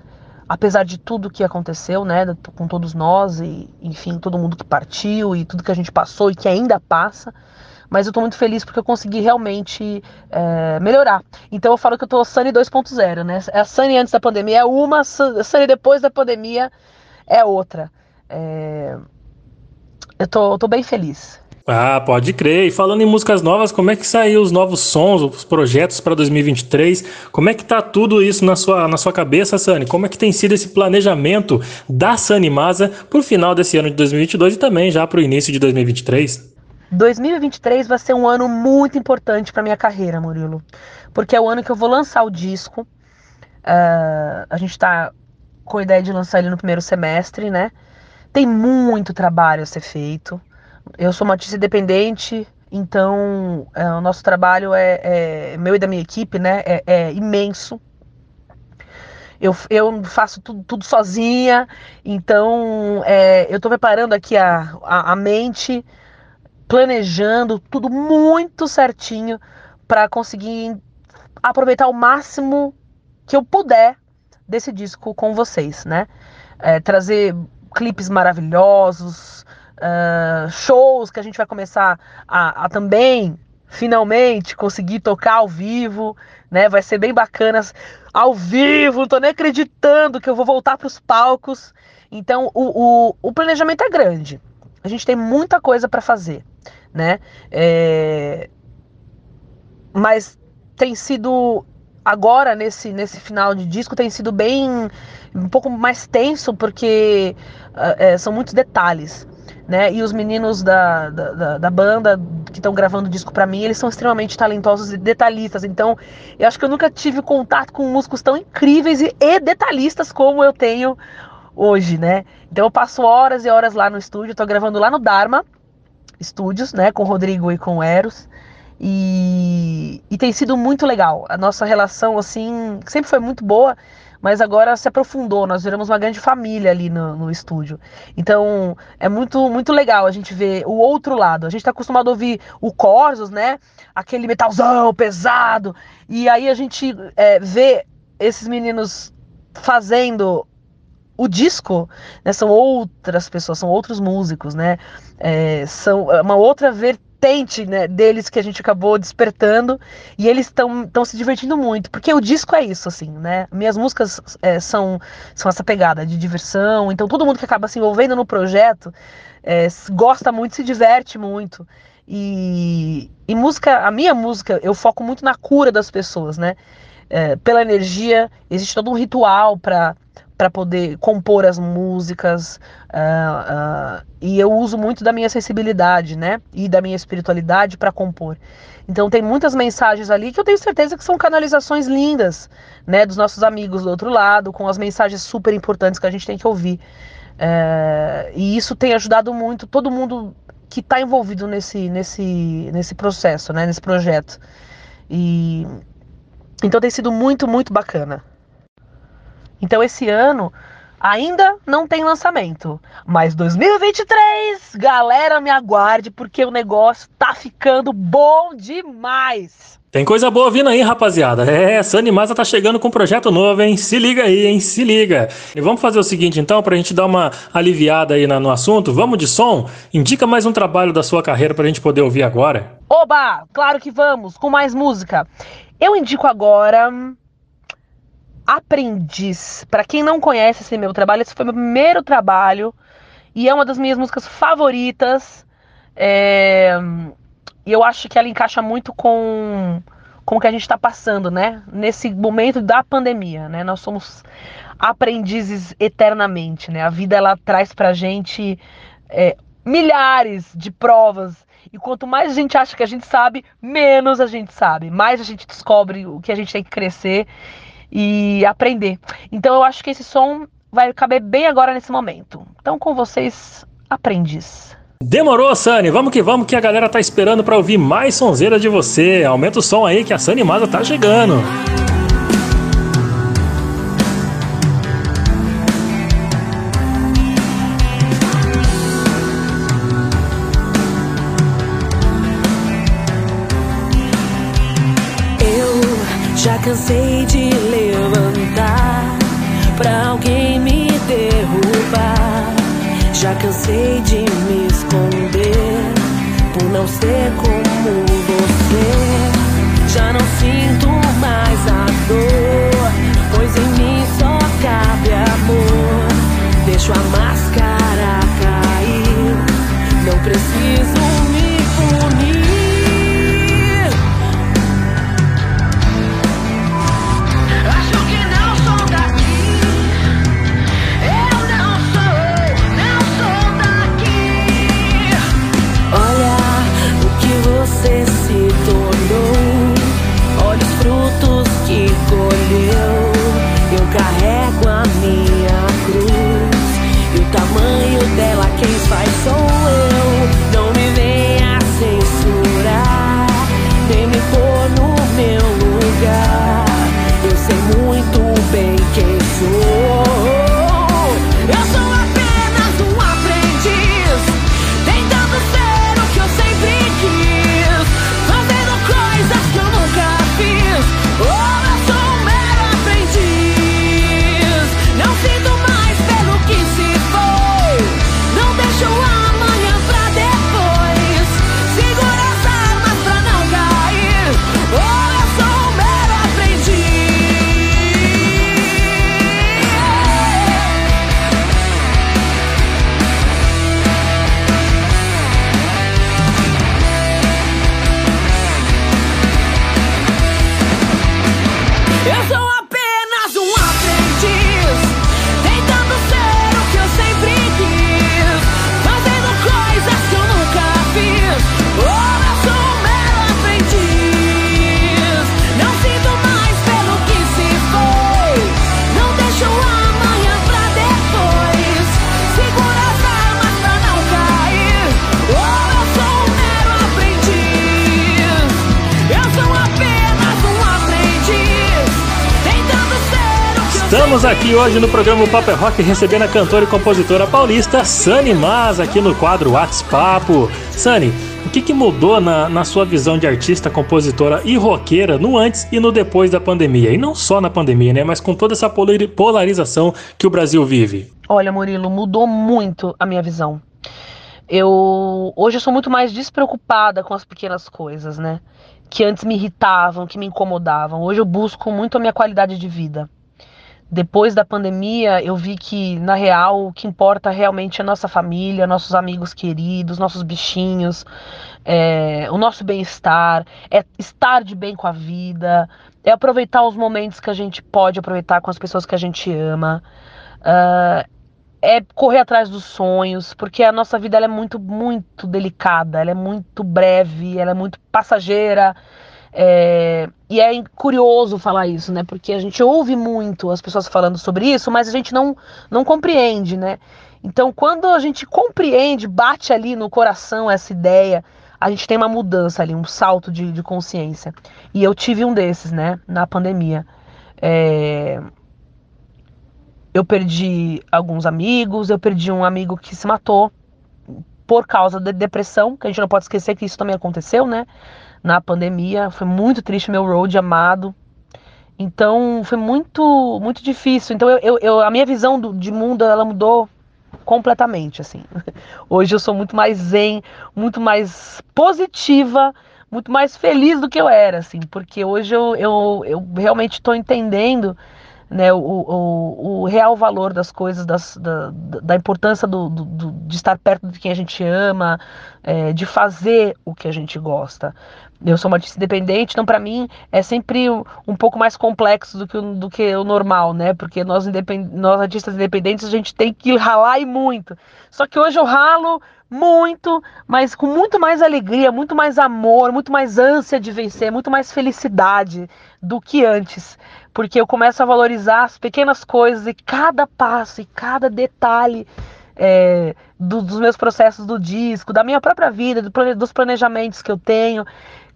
apesar de tudo que aconteceu, né, com todos nós e, enfim, todo mundo que partiu e tudo que a gente passou e que ainda passa. Mas eu tô muito feliz porque eu consegui realmente é, melhorar. Então eu falo que eu tô Sunny 2.0, né? A Sunny antes da pandemia é uma, a Sunny depois da pandemia é outra. É, Eu tô, eu tô bem feliz. Ah, pode crer. E falando em músicas novas, como é que saiu os novos sons, os projetos para 2023? Como é que tá tudo isso na sua, na sua cabeça, Sani? Como é que tem sido esse planejamento da Sani Masa pro final desse ano de 2022 e também já pro início de 2023? 2023 vai ser um ano muito importante para minha carreira, Murilo, porque é o ano que eu vou lançar o disco. Ah, a gente tá com a ideia de lançar ele no primeiro semestre, né? Tem muito trabalho a ser feito. Eu sou uma artista independente, então é, o nosso trabalho é, é- meu e da minha equipe, né? É, é imenso. Eu, eu faço tudo, tudo sozinha, então é, eu estou preparando aqui a, a, a mente, planejando tudo muito certinho para conseguir aproveitar o máximo que eu puder desse disco com vocês, né? É, trazer clipes maravilhosos, ah, shows que a gente vai começar a, a também, finalmente, conseguir tocar ao vivo, né? Vai ser bem bacana ao vivo, não tô nem acreditando que eu vou voltar para os palcos. Então, o, o, o planejamento é grande. A gente tem muita coisa para fazer, né? É, Mas tem sido agora nesse nesse final de disco tem sido bem um pouco mais tenso porque ah, é, são muitos detalhes né e os meninos da, da, da- da banda que estão gravando disco pra mim eles são extremamente talentosos e detalhistas então eu acho que eu nunca tive contato com músicos tão incríveis e, e detalhistas como eu tenho hoje, né? Então eu passo horas e horas lá no estúdio, tô gravando lá no Dharma Studios, né, com o Rodrigo e com o Eros. E, e tem sido muito legal. A nossa relação, assim, sempre foi muito boa, mas agora se aprofundou. Nós viramos uma grande família ali no, no estúdio. Então é muito, muito legal a gente ver o outro lado. A gente está acostumado a ouvir o Corsos, né? Aquele metalzão pesado. E aí a gente é, vê esses meninos fazendo o disco, né, são outras pessoas, são outros músicos, né? É, são uma outra vertente né, deles que a gente acabou despertando e eles estão se divertindo muito, porque o disco é isso, assim, né? Minhas músicas é, são, são essa pegada de diversão, então todo mundo que acaba se envolvendo no projeto é, gosta muito, se diverte muito. E, e música, a minha música, eu foco muito na cura das pessoas, né? É, pela energia, existe todo um ritual para para poder compor as músicas uh, uh, e eu uso muito da minha sensibilidade, né, e da minha espiritualidade para compor. Então tem muitas mensagens ali que eu tenho certeza que são canalizações lindas, né, dos nossos amigos do outro lado, com as mensagens super importantes que a gente tem que ouvir. Uh, e isso tem ajudado muito todo mundo que está envolvido nesse, nesse, nesse processo, né, nesse projeto. E então tem sido muito, muito bacana. Então esse ano ainda não tem lançamento, mas 2023, galera, me aguarde porque o negócio tá ficando bom demais. Tem coisa boa vindo aí, rapaziada. É, Sunny Masa tá chegando com um projeto novo, hein? Se liga aí, hein? Se liga. E vamos fazer o seguinte, então, pra gente dar uma aliviada aí no assunto. Vamos de som? Indica mais um trabalho da sua carreira pra gente poder ouvir agora. Oba! Claro que vamos, com mais música. Eu indico agora Aprendiz. Para quem não conhece esse meu trabalho, esse foi meu primeiro trabalho e é uma das minhas músicas favoritas. É... E eu acho que ela encaixa muito com, com o que a gente está passando, né? Nesse momento da pandemia, né? Nós somos aprendizes eternamente, né? A vida ela traz pra gente é, milhares de provas e quanto mais a gente acha que a gente sabe, menos a gente sabe. Mais a gente descobre o que a gente tem que crescer e aprender. Então eu acho que esse som vai caber bem agora nesse momento. Então com vocês, aprendiz. Demorou, Sani. Vamos que vamos que a galera tá esperando para ouvir mais sonzeira de você. Aumenta o som aí que a Sani Masa tá chegando. Eu hoje no programa Paper Rock recebendo a cantora e compositora paulista Sani Mas aqui no quadro WhatsApp. Sani, o que, que mudou na, na sua visão de artista, compositora e roqueira no antes e no depois da pandemia? E não só na pandemia, né? Mas com toda essa polari- polarização que o Brasil vive. Olha, Murilo, mudou muito a minha visão. Eu hoje eu sou muito mais despreocupada com as pequenas coisas, né? Que antes me irritavam, que me incomodavam. Hoje eu busco muito a minha qualidade de vida. Depois da pandemia, eu vi que, na real, o que importa realmente é nossa família, nossos amigos queridos, nossos bichinhos, é, o nosso bem-estar, é estar de bem com a vida, é aproveitar os momentos que a gente pode aproveitar com as pessoas que a gente ama. Ah, é correr atrás dos sonhos, porque a nossa vida é muito, muito delicada, ela é muito breve, ela é muito passageira. É, e é curioso falar isso, né? Porque a gente ouve muito as pessoas falando sobre isso, mas a gente não, não compreende, né? Então, quando a gente compreende, bate ali no coração essa ideia, a gente tem uma mudança ali, um salto de, de consciência. E eu tive um desses, né? Na pandemia. É, eu perdi alguns amigos, eu perdi um amigo que se matou por causa da depressão, que a gente não pode esquecer que isso também aconteceu, né? Na pandemia, foi muito triste meu road amado. Então, foi muito muito difícil. Então, eu, eu, a minha visão do- de mundo, ela mudou completamente, assim. Hoje eu sou muito mais zen, muito mais positiva, muito mais feliz do que eu era, assim, porque hoje eu, eu, eu realmente estou entendendo né, o, o, o real valor das coisas, das, da, da importância do, do- do- de estar perto de quem a gente ama, é, de fazer o que a gente gosta. Eu sou uma artista independente, então para mim é sempre um, pouco mais complexo do que, o- do que o normal, né? Porque nós, independ... nós artistas independentes a gente tem que ralar e muito. Só que hoje eu ralo muito, mas com muito mais alegria, muito mais amor, muito mais ânsia de vencer, muito mais felicidade do que antes. Porque eu começo a valorizar as pequenas coisas e cada passo e cada detalhe é, do- dos meus processos do disco, da minha própria vida, do dos planejamentos que eu tenho.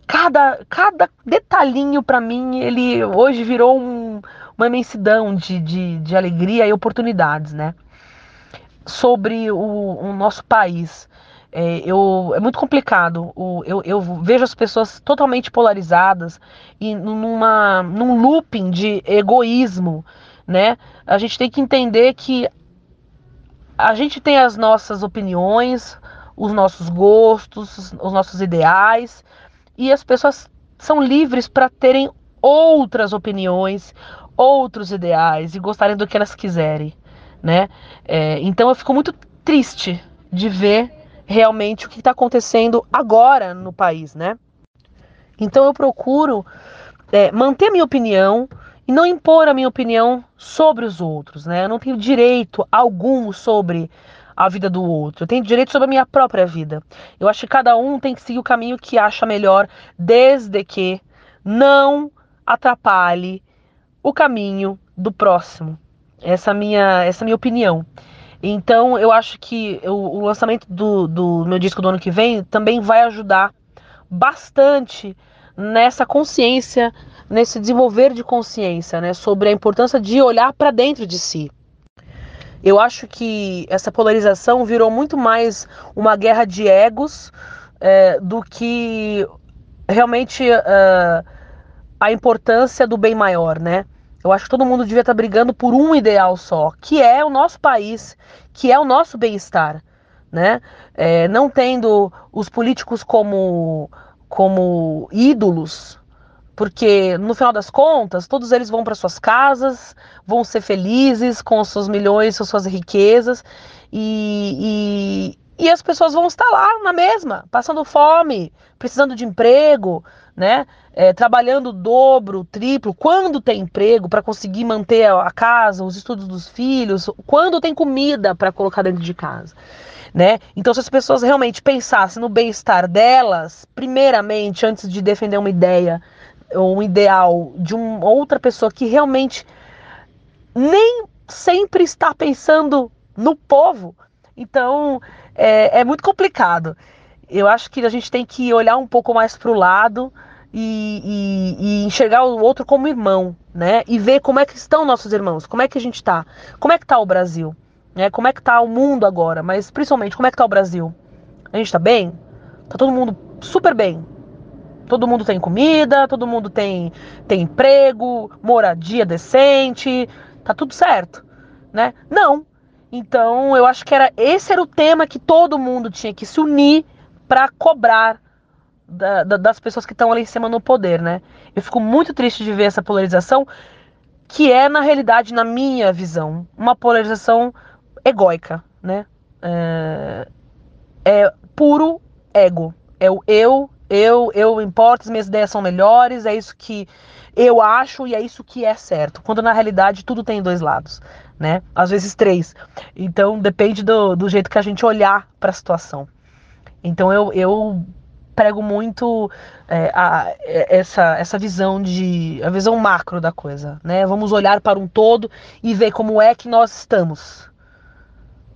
Cada, cada detalhinho para mim, ele hoje virou um- uma imensidão de, de, de alegria e oportunidades, né? Sobre o, o nosso país. É, eu, é muito complicado. O, eu, eu vejo as pessoas totalmente polarizadas e numa, num looping de egoísmo, né? A gente tem que entender que a gente tem as nossas opiniões, os nossos gostos, os nossos ideais, e as pessoas são livres para terem outras opiniões, outros ideais e gostarem do que elas quiserem, né? É, então eu fico muito triste de ver realmente o que está acontecendo agora no país, né? Então eu procuro é, manter minha opinião e não impor a minha opinião sobre os outros, né? Eu não tenho direito algum sobre a vida do outro. Eu tenho direito sobre a minha própria vida. Eu acho que cada um tem que seguir o caminho que acha melhor, desde que não atrapalhe o caminho do próximo. Essa é minha, essa é minha opinião. Então, eu acho que o, o lançamento do, do meu disco do ano que vem também vai ajudar bastante nessa consciência, nesse desenvolver de consciência, né, sobre a importância de olhar para dentro de si. Eu acho que essa polarização virou muito mais uma guerra de egos é, do que realmente é, a importância do bem maior, né? Eu acho que todo mundo devia estar brigando por um ideal só, que é o nosso país, que é o nosso bem-estar, né? É, não tendo os políticos como, como ídolos, porque no final das contas, todos eles vão para suas casas, vão ser felizes com os seus milhões, com suas riquezas, e, e, e as pessoas vão estar lá na mesma, passando fome, precisando de emprego, né? É, trabalhando dobro, triplo, quando tem emprego para conseguir manter a casa, os estudos dos filhos, quando tem comida para colocar dentro de casa. Né? Então, se as pessoas realmente pensassem no bem-estar delas, primeiramente, antes de defender uma ideia ou um ideal de uma outra pessoa que realmente nem sempre está pensando no povo, então é, é muito complicado. Eu acho que a gente tem que olhar um pouco mais para o lado e, e- e enxergar o outro como irmão, né? E ver como é que estão nossos irmãos, como é que a gente tá, como é que tá o Brasil, né? Como é que tá o mundo agora, mas principalmente como é que tá o Brasil? A gente tá bem? Tá todo mundo super bem. Todo mundo tem comida, todo mundo tem, tem emprego, moradia decente, tá tudo certo, né? Não. Então, eu acho que era esse era o tema que todo mundo tinha que se unir para cobrar da- da- das pessoas que estão ali em cima no poder, né? Eu fico muito triste de ver essa polarização, que é, na realidade, na minha visão, uma polarização egóica, né? É, é puro ego. É o eu, eu, eu importo, as minhas ideias são melhores, é isso que eu acho e é isso que é certo. Quando na realidade tudo tem dois lados, né? Às vezes três. Então depende do, do jeito que a gente olhar para a situação. Então eu, eu prego muito é, a- é, essa, essa visão de a visão macro da coisa, né? Vamos olhar para um todo e ver como é que nós estamos.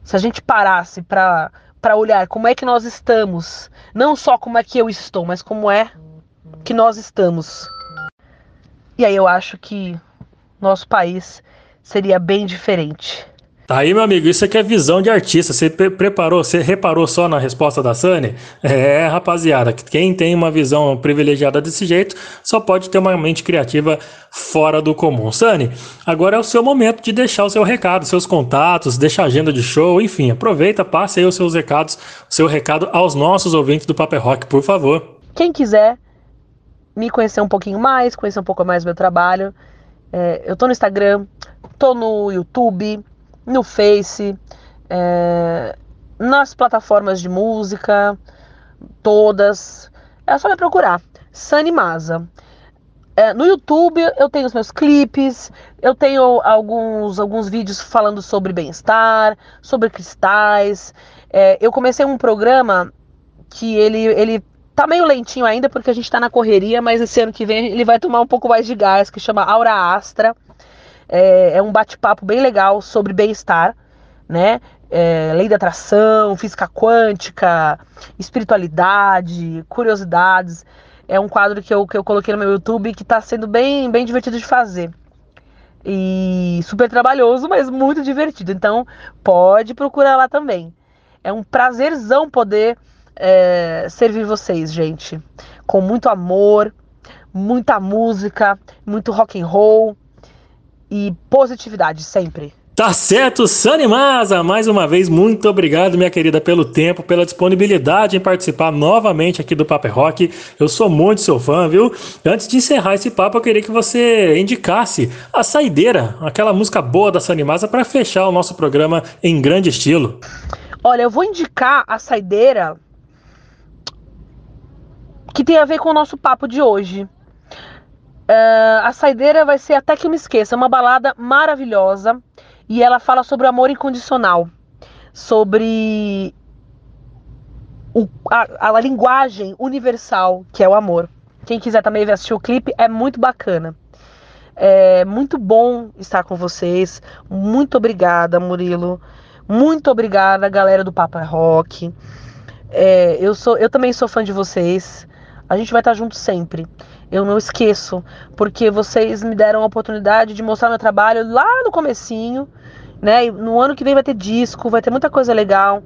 Se a gente parasse para para olhar como é que nós estamos, não só como é que eu estou, mas como é que nós estamos. E aí eu acho que nosso país seria bem diferente. Tá aí, meu amigo, isso aqui é visão de artista. Você pre- preparou, você reparou só na resposta da Sani? É, rapaziada, quem tem uma visão privilegiada desse jeito só pode ter uma mente criativa fora do comum. Sani, agora é o seu momento de deixar o seu recado, seus contatos, deixa a agenda de show, enfim, aproveita, passe aí os seus recados, o seu recado aos nossos ouvintes do Paper Rock, por favor. Quem quiser me conhecer um pouquinho mais, conhecer um pouco mais do meu trabalho, é, eu tô no Instagram, tô no YouTube, no Face, é, nas plataformas de música, todas. É só me procurar. Sani Maza. É, no YouTube eu tenho os meus clipes, eu tenho alguns, alguns vídeos falando sobre bem-estar, sobre cristais. É, eu comecei um programa que ele, ele tá meio lentinho ainda porque a gente tá na correria, mas esse ano que vem ele vai tomar um pouco mais de gás, que chama Aura Astra. É, é um bate-papo bem legal sobre bem-estar, né? É, lei da atração, física quântica, espiritualidade, curiosidades. É um quadro que eu, que eu coloquei no meu YouTube que tá sendo bem, bem divertido de fazer. E super trabalhoso, mas muito divertido. Então, pode procurar lá também. É um prazerzão poder é, servir vocês, gente. Com muito amor, muita música, muito rock and roll e positividade sempre. Tá certo, Sani Maza, mais uma vez, muito obrigado, minha querida, pelo tempo, pela disponibilidade em participar novamente aqui do Paper Rock. Eu sou muito seu fã, viu? Antes de encerrar esse papo, eu queria que você indicasse a Saideira, aquela música boa da Sani Maza, para fechar o nosso programa em grande estilo. Olha, eu vou indicar a saideira que tem a ver com o nosso papo de hoje. É, a saideira vai ser Até Que Eu Me Esqueça, uma balada maravilhosa. E ela fala sobre o amor incondicional. Sobre o- a, a linguagem universal que é o amor. Quem quiser também ver assistir o clipe, é muito bacana. É muito bom estar com vocês. Muito obrigada, Murilo. Muito obrigada, galera do Papa Rock. É, eu, sou, eu também sou fã de vocês. A gente vai estar junto sempre. Eu não esqueço, porque vocês me deram a oportunidade de mostrar meu trabalho lá no comecinho, né? No ano que vem vai ter disco, vai ter muita coisa legal.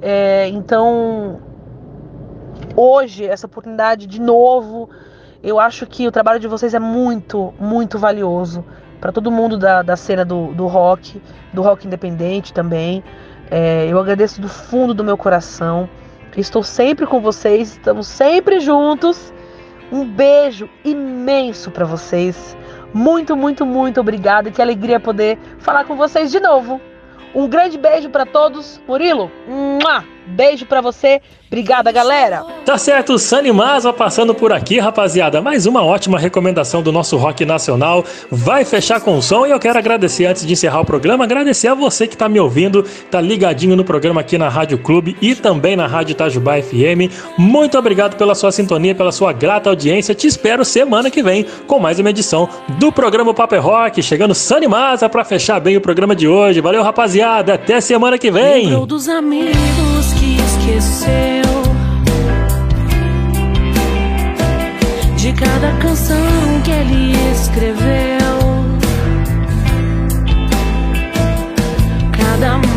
É, então, hoje, essa oportunidade de novo, eu acho que o trabalho de vocês é muito, muito valioso para todo mundo da, da cena do, do rock, do rock independente também. É, eu agradeço do fundo do meu coração. Estou sempre com vocês, estamos sempre juntos. Um beijo imenso para vocês. Muito, muito, muito obrigada. Que alegria poder falar com vocês de novo. Um grande beijo para todos. Murilo, mua! Beijo para você. Obrigada, galera. Tá certo, Sani Maza passando por aqui, rapaziada. Mais uma ótima recomendação do nosso rock nacional. Vai fechar com o som e eu quero agradecer antes de encerrar o programa, agradecer a você que tá me ouvindo, tá ligadinho no programa aqui na Rádio Clube e também na Rádio Itajubá FM. Muito obrigado pela sua sintonia, pela sua grata audiência. Te espero semana que vem com mais uma edição do programa Paper Rock, chegando Sani Maza para fechar bem o programa de hoje. Valeu, rapaziada. Até semana que vem. Lembrou dos amigos que esqueceu de cada canção que ele escreveu. Cada